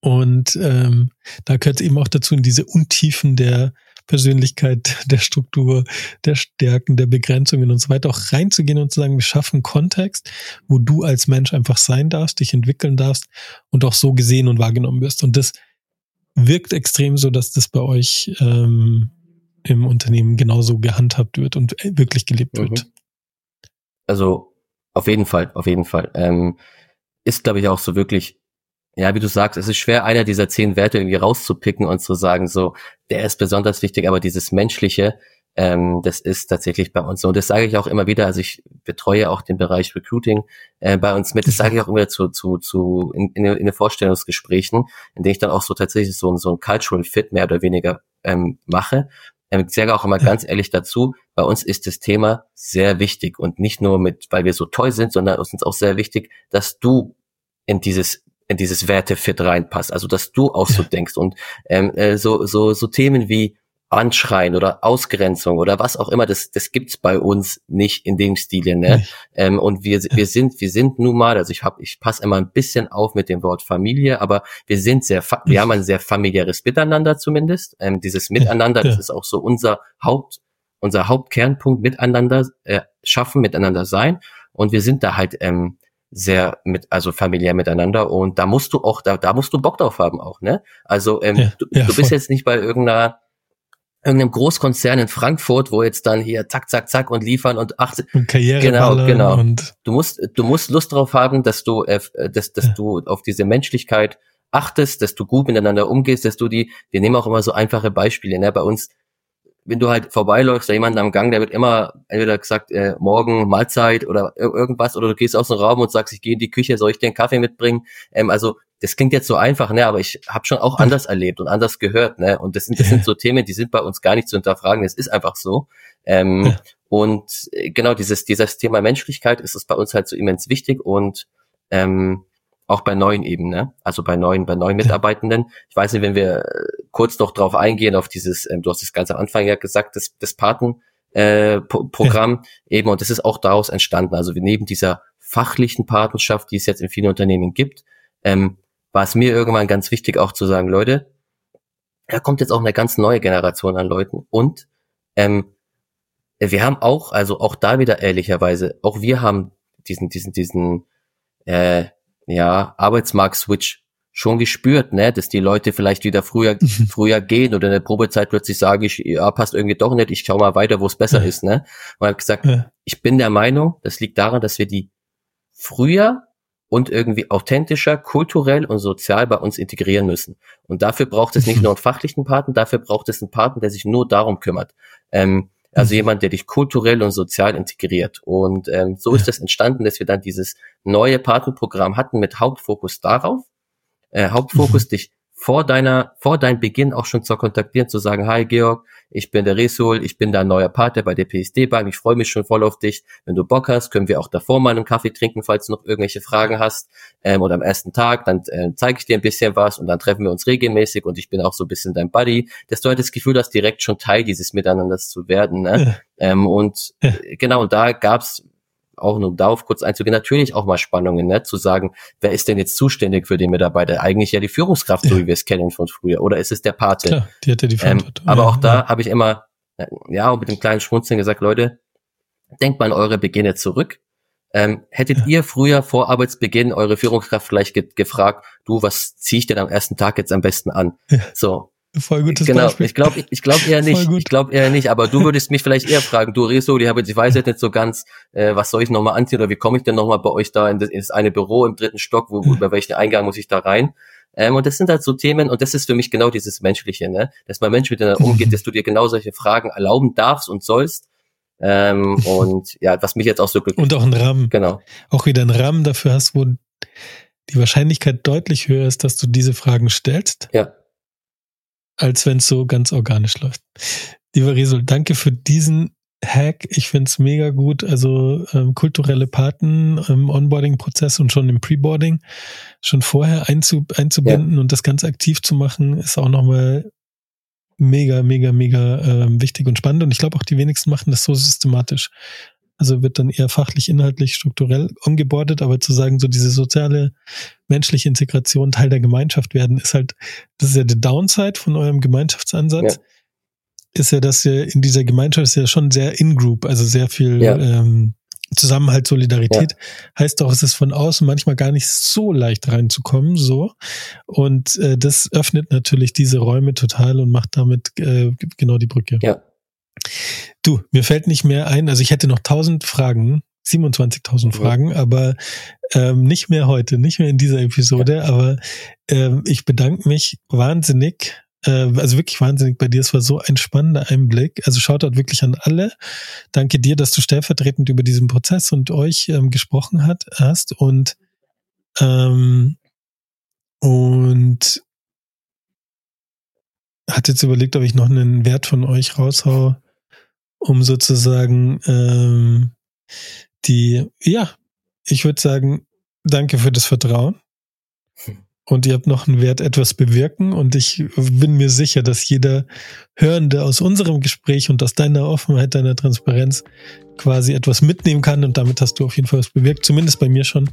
Und ähm, da gehört eben auch dazu in diese Untiefen der Persönlichkeit, der Struktur, der Stärken, der Begrenzungen und so weiter auch reinzugehen und zu sagen, wir schaffen Kontext, wo du als Mensch einfach sein darfst, dich entwickeln darfst und auch so gesehen und wahrgenommen wirst. Und das wirkt extrem so, dass das bei euch ähm, im Unternehmen genauso gehandhabt wird und wirklich gelebt mhm. wird. Also auf jeden Fall, auf jeden Fall. Ähm, ist, glaube ich, auch so wirklich ja, wie du sagst, es ist schwer, einer dieser zehn Werte irgendwie rauszupicken und zu sagen, so, der ist besonders wichtig, aber dieses Menschliche, ähm, das ist tatsächlich bei uns so. Und das sage ich auch immer wieder, also ich betreue auch den Bereich Recruiting äh, bei uns mit, das sage ich auch immer zu, zu, zu in, in, in den Vorstellungsgesprächen, in denen ich dann auch so tatsächlich so, so ein Cultural Fit mehr oder weniger ähm, mache. Ähm, ich sage auch immer ganz ehrlich dazu, bei uns ist das Thema sehr wichtig und nicht nur mit, weil wir so toll sind, sondern uns ist auch sehr wichtig, dass du in dieses in dieses Wertefit reinpasst. Also dass du auch so denkst. Und ähm, äh, so so so Themen wie Anschreien oder Ausgrenzung oder was auch immer, das, das gibt's bei uns nicht in dem Stil, ne? Ähm, und wir, wir sind, wir sind nun mal, also ich hab, ich passe immer ein bisschen auf mit dem Wort Familie, aber wir sind sehr, wir haben ein sehr familiäres Miteinander zumindest. Ähm, dieses Miteinander, das ist auch so unser Haupt, unser Hauptkernpunkt, miteinander äh, schaffen, miteinander sein. Und wir sind da halt ähm, sehr mit, also familiär miteinander und da musst du auch, da, da musst du Bock drauf haben auch, ne? Also ähm, ja, du, ja, du bist jetzt nicht bei irgendeiner irgendeinem Großkonzern in Frankfurt, wo jetzt dann hier zack, zack, zack und liefern und ach, Karriere genau, genau. Und du musst, du musst Lust drauf haben, dass du, äh, dass, dass ja. du auf diese Menschlichkeit achtest, dass du gut miteinander umgehst, dass du die, wir nehmen auch immer so einfache Beispiele, ne? Bei uns wenn du halt vorbeiläufst, da jemand am Gang, der wird immer entweder gesagt, äh, morgen Mahlzeit oder irgendwas, oder du gehst aus dem Raum und sagst, ich gehe in die Küche, soll ich dir einen Kaffee mitbringen? Ähm, also das klingt jetzt so einfach, ne, aber ich habe schon auch anders erlebt und anders gehört, ne? Und das sind, das sind so Themen, die sind bei uns gar nicht zu hinterfragen, das ist einfach so. Ähm, ja. Und äh, genau dieses, dieses Thema Menschlichkeit ist es bei uns halt so immens wichtig und ähm, auch bei neuen eben, ne? Also bei neuen, bei neuen Mitarbeitenden. Ich weiß nicht, wenn wir äh, kurz noch drauf eingehen, auf dieses, ähm, du hast das ganz am Anfang ja gesagt, das, das Paten, äh, Programm ja. eben, und das ist auch daraus entstanden. Also wir neben dieser fachlichen Patenschaft, die es jetzt in vielen Unternehmen gibt, ähm, war es mir irgendwann ganz wichtig auch zu sagen, Leute, da kommt jetzt auch eine ganz neue Generation an Leuten und ähm, wir haben auch, also auch da wieder ehrlicherweise, auch wir haben diesen, diesen, diesen, äh, ja, Arbeitsmarkt-Switch schon gespürt, ne, dass die Leute vielleicht wieder früher, mhm. früher gehen oder in der Probezeit plötzlich sagen, ich, ja, passt irgendwie doch nicht, ich schau mal weiter, wo es besser ja. ist, ne. Und habe gesagt, ja. ich bin der Meinung, das liegt daran, dass wir die früher und irgendwie authentischer, kulturell und sozial bei uns integrieren müssen. Und dafür braucht es nicht nur einen fachlichen Paten, dafür braucht es einen Paten, der sich nur darum kümmert. Ähm, also mhm. jemand, der dich kulturell und sozial integriert. Und ähm, so ist es entstanden, dass wir dann dieses neue Patenprogramm hatten mit Hauptfokus darauf. Äh, Hauptfokus mhm. dich vor deiner, vor deinem Beginn auch schon zu kontaktieren, zu sagen, hi Georg, ich bin der Resul, ich bin dein neuer Partner bei der PSD Bank, ich freue mich schon voll auf dich. Wenn du Bock hast, können wir auch davor mal einen Kaffee trinken, falls du noch irgendwelche Fragen hast. Ähm, oder am ersten Tag, dann äh, zeige ich dir ein bisschen was und dann treffen wir uns regelmäßig und ich bin auch so ein bisschen dein Buddy, dass du halt das Gefühl hast, direkt schon Teil dieses Miteinanders zu werden. Ne? Ja. Ähm, und ja. genau, und da gab's auch nur darauf kurz einzugehen, natürlich auch mal Spannungen, ne? zu sagen, wer ist denn jetzt zuständig für den Mitarbeiter? Eigentlich ja die Führungskraft, so wie wir es kennen von früher, oder ist es der Pate? Klar, die hat ja die. Ähm, aber ja, auch da ja. habe ich immer, ja, mit dem kleinen Schmunzeln gesagt, Leute, denkt mal an eure Beginne zurück. Ähm, hättet ja. ihr früher vor Arbeitsbeginn eure Führungskraft vielleicht ge gefragt, du, was ziehe ich denn am ersten Tag jetzt am besten an? Ja. So. Voll gutes genau. Beispiel. Ich glaube, ich, glaube eher nicht. Ich glaube eher nicht. Aber du würdest mich vielleicht eher fragen, du Reso, die habe ich weiß jetzt nicht so ganz, äh, was soll ich nochmal anziehen oder wie komme ich denn nochmal bei euch da in das, in das eine Büro im dritten Stock, wo, wo über welchen Eingang muss ich da rein? Ähm, und das sind halt so Themen, und das ist für mich genau dieses Menschliche, ne? dass man Mensch miteinander umgeht, dass du dir genau solche Fragen erlauben darfst und sollst. Ähm, und ja, was mich jetzt auch so glücklich Und auch ein Rahmen. Genau. Auch wieder ein Rahmen dafür hast, wo die Wahrscheinlichkeit deutlich höher ist, dass du diese Fragen stellst. Ja. Als wenn es so ganz organisch läuft. Lieber Resol, danke für diesen Hack. Ich finde es mega gut. Also ähm, kulturelle Paten im Onboarding-Prozess und schon im Preboarding schon vorher einzu, einzubinden ja. und das ganz aktiv zu machen, ist auch nochmal mega, mega, mega ähm, wichtig und spannend. Und ich glaube auch die wenigsten machen das so systematisch. Also wird dann eher fachlich, inhaltlich, strukturell ongeboardet, aber zu sagen, so diese soziale, menschliche Integration, Teil der Gemeinschaft werden, ist halt, das ist ja der Downside von eurem Gemeinschaftsansatz. Ja ist ja, dass ihr in dieser Gemeinschaft ist ja schon sehr in-group, also sehr viel ja. ähm, Zusammenhalt, Solidarität. Ja. Heißt doch, es ist von außen manchmal gar nicht so leicht reinzukommen, so. Und äh, das öffnet natürlich diese Räume total und macht damit äh, genau die Brücke. Ja. Du, mir fällt nicht mehr ein, also ich hätte noch tausend Fragen, 27.000 Fragen, aber ähm, nicht mehr heute, nicht mehr in dieser Episode, ja. aber ähm, ich bedanke mich wahnsinnig äh, also wirklich wahnsinnig bei dir. Es war so ein spannender Einblick. Also schaut dort wirklich an alle. Danke dir, dass du stellvertretend über diesen Prozess und euch ähm, gesprochen hat, hast und ähm, und hat jetzt überlegt, ob ich noch einen Wert von euch raushau, um sozusagen ähm, die, ja, ich würde sagen, danke für das Vertrauen und ihr habt noch einen Wert, etwas bewirken. Und ich bin mir sicher, dass jeder Hörende aus unserem Gespräch und aus deiner Offenheit, deiner Transparenz quasi etwas mitnehmen kann. Und damit hast du auf jeden Fall was bewirkt, zumindest bei mir schon.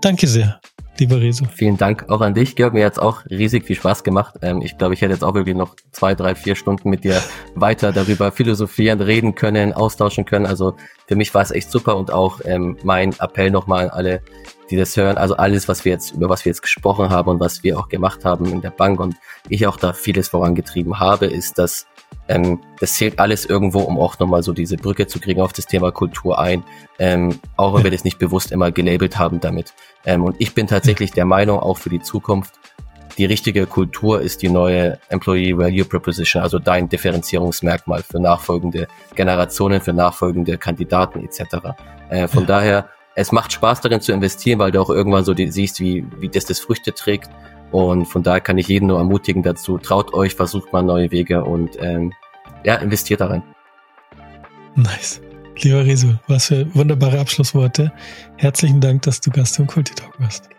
Danke sehr, lieber Rezo. Vielen Dank auch an dich, Georg. Mir hat es auch riesig viel Spaß gemacht. Ähm, ich glaube, ich hätte jetzt auch wirklich noch zwei, drei, vier Stunden mit dir weiter darüber philosophieren, reden können, austauschen können. Also für mich war es echt super und auch ähm, mein Appell nochmal an alle, die das hören. Also alles, was wir jetzt, über was wir jetzt gesprochen haben und was wir auch gemacht haben in der Bank und ich auch da vieles vorangetrieben habe, ist, dass ähm, das zählt alles irgendwo, um auch nochmal so diese Brücke zu kriegen auf das Thema Kultur ein, ähm, auch wenn wir das nicht bewusst immer gelabelt haben damit. Ähm, und ich bin tatsächlich der Meinung, auch für die Zukunft, die richtige Kultur ist die neue Employee Value Proposition, also dein Differenzierungsmerkmal für nachfolgende Generationen, für nachfolgende Kandidaten etc. Äh, von ja. daher es macht Spaß darin zu investieren, weil du auch irgendwann so die, siehst, wie, wie das das Früchte trägt. Und von daher kann ich jeden nur ermutigen dazu, traut euch, versucht mal neue Wege und ähm, ja, investiert darin. Nice. Lieber Resu, was für wunderbare Abschlussworte. Herzlichen Dank, dass du Gast im Kulti Talk warst.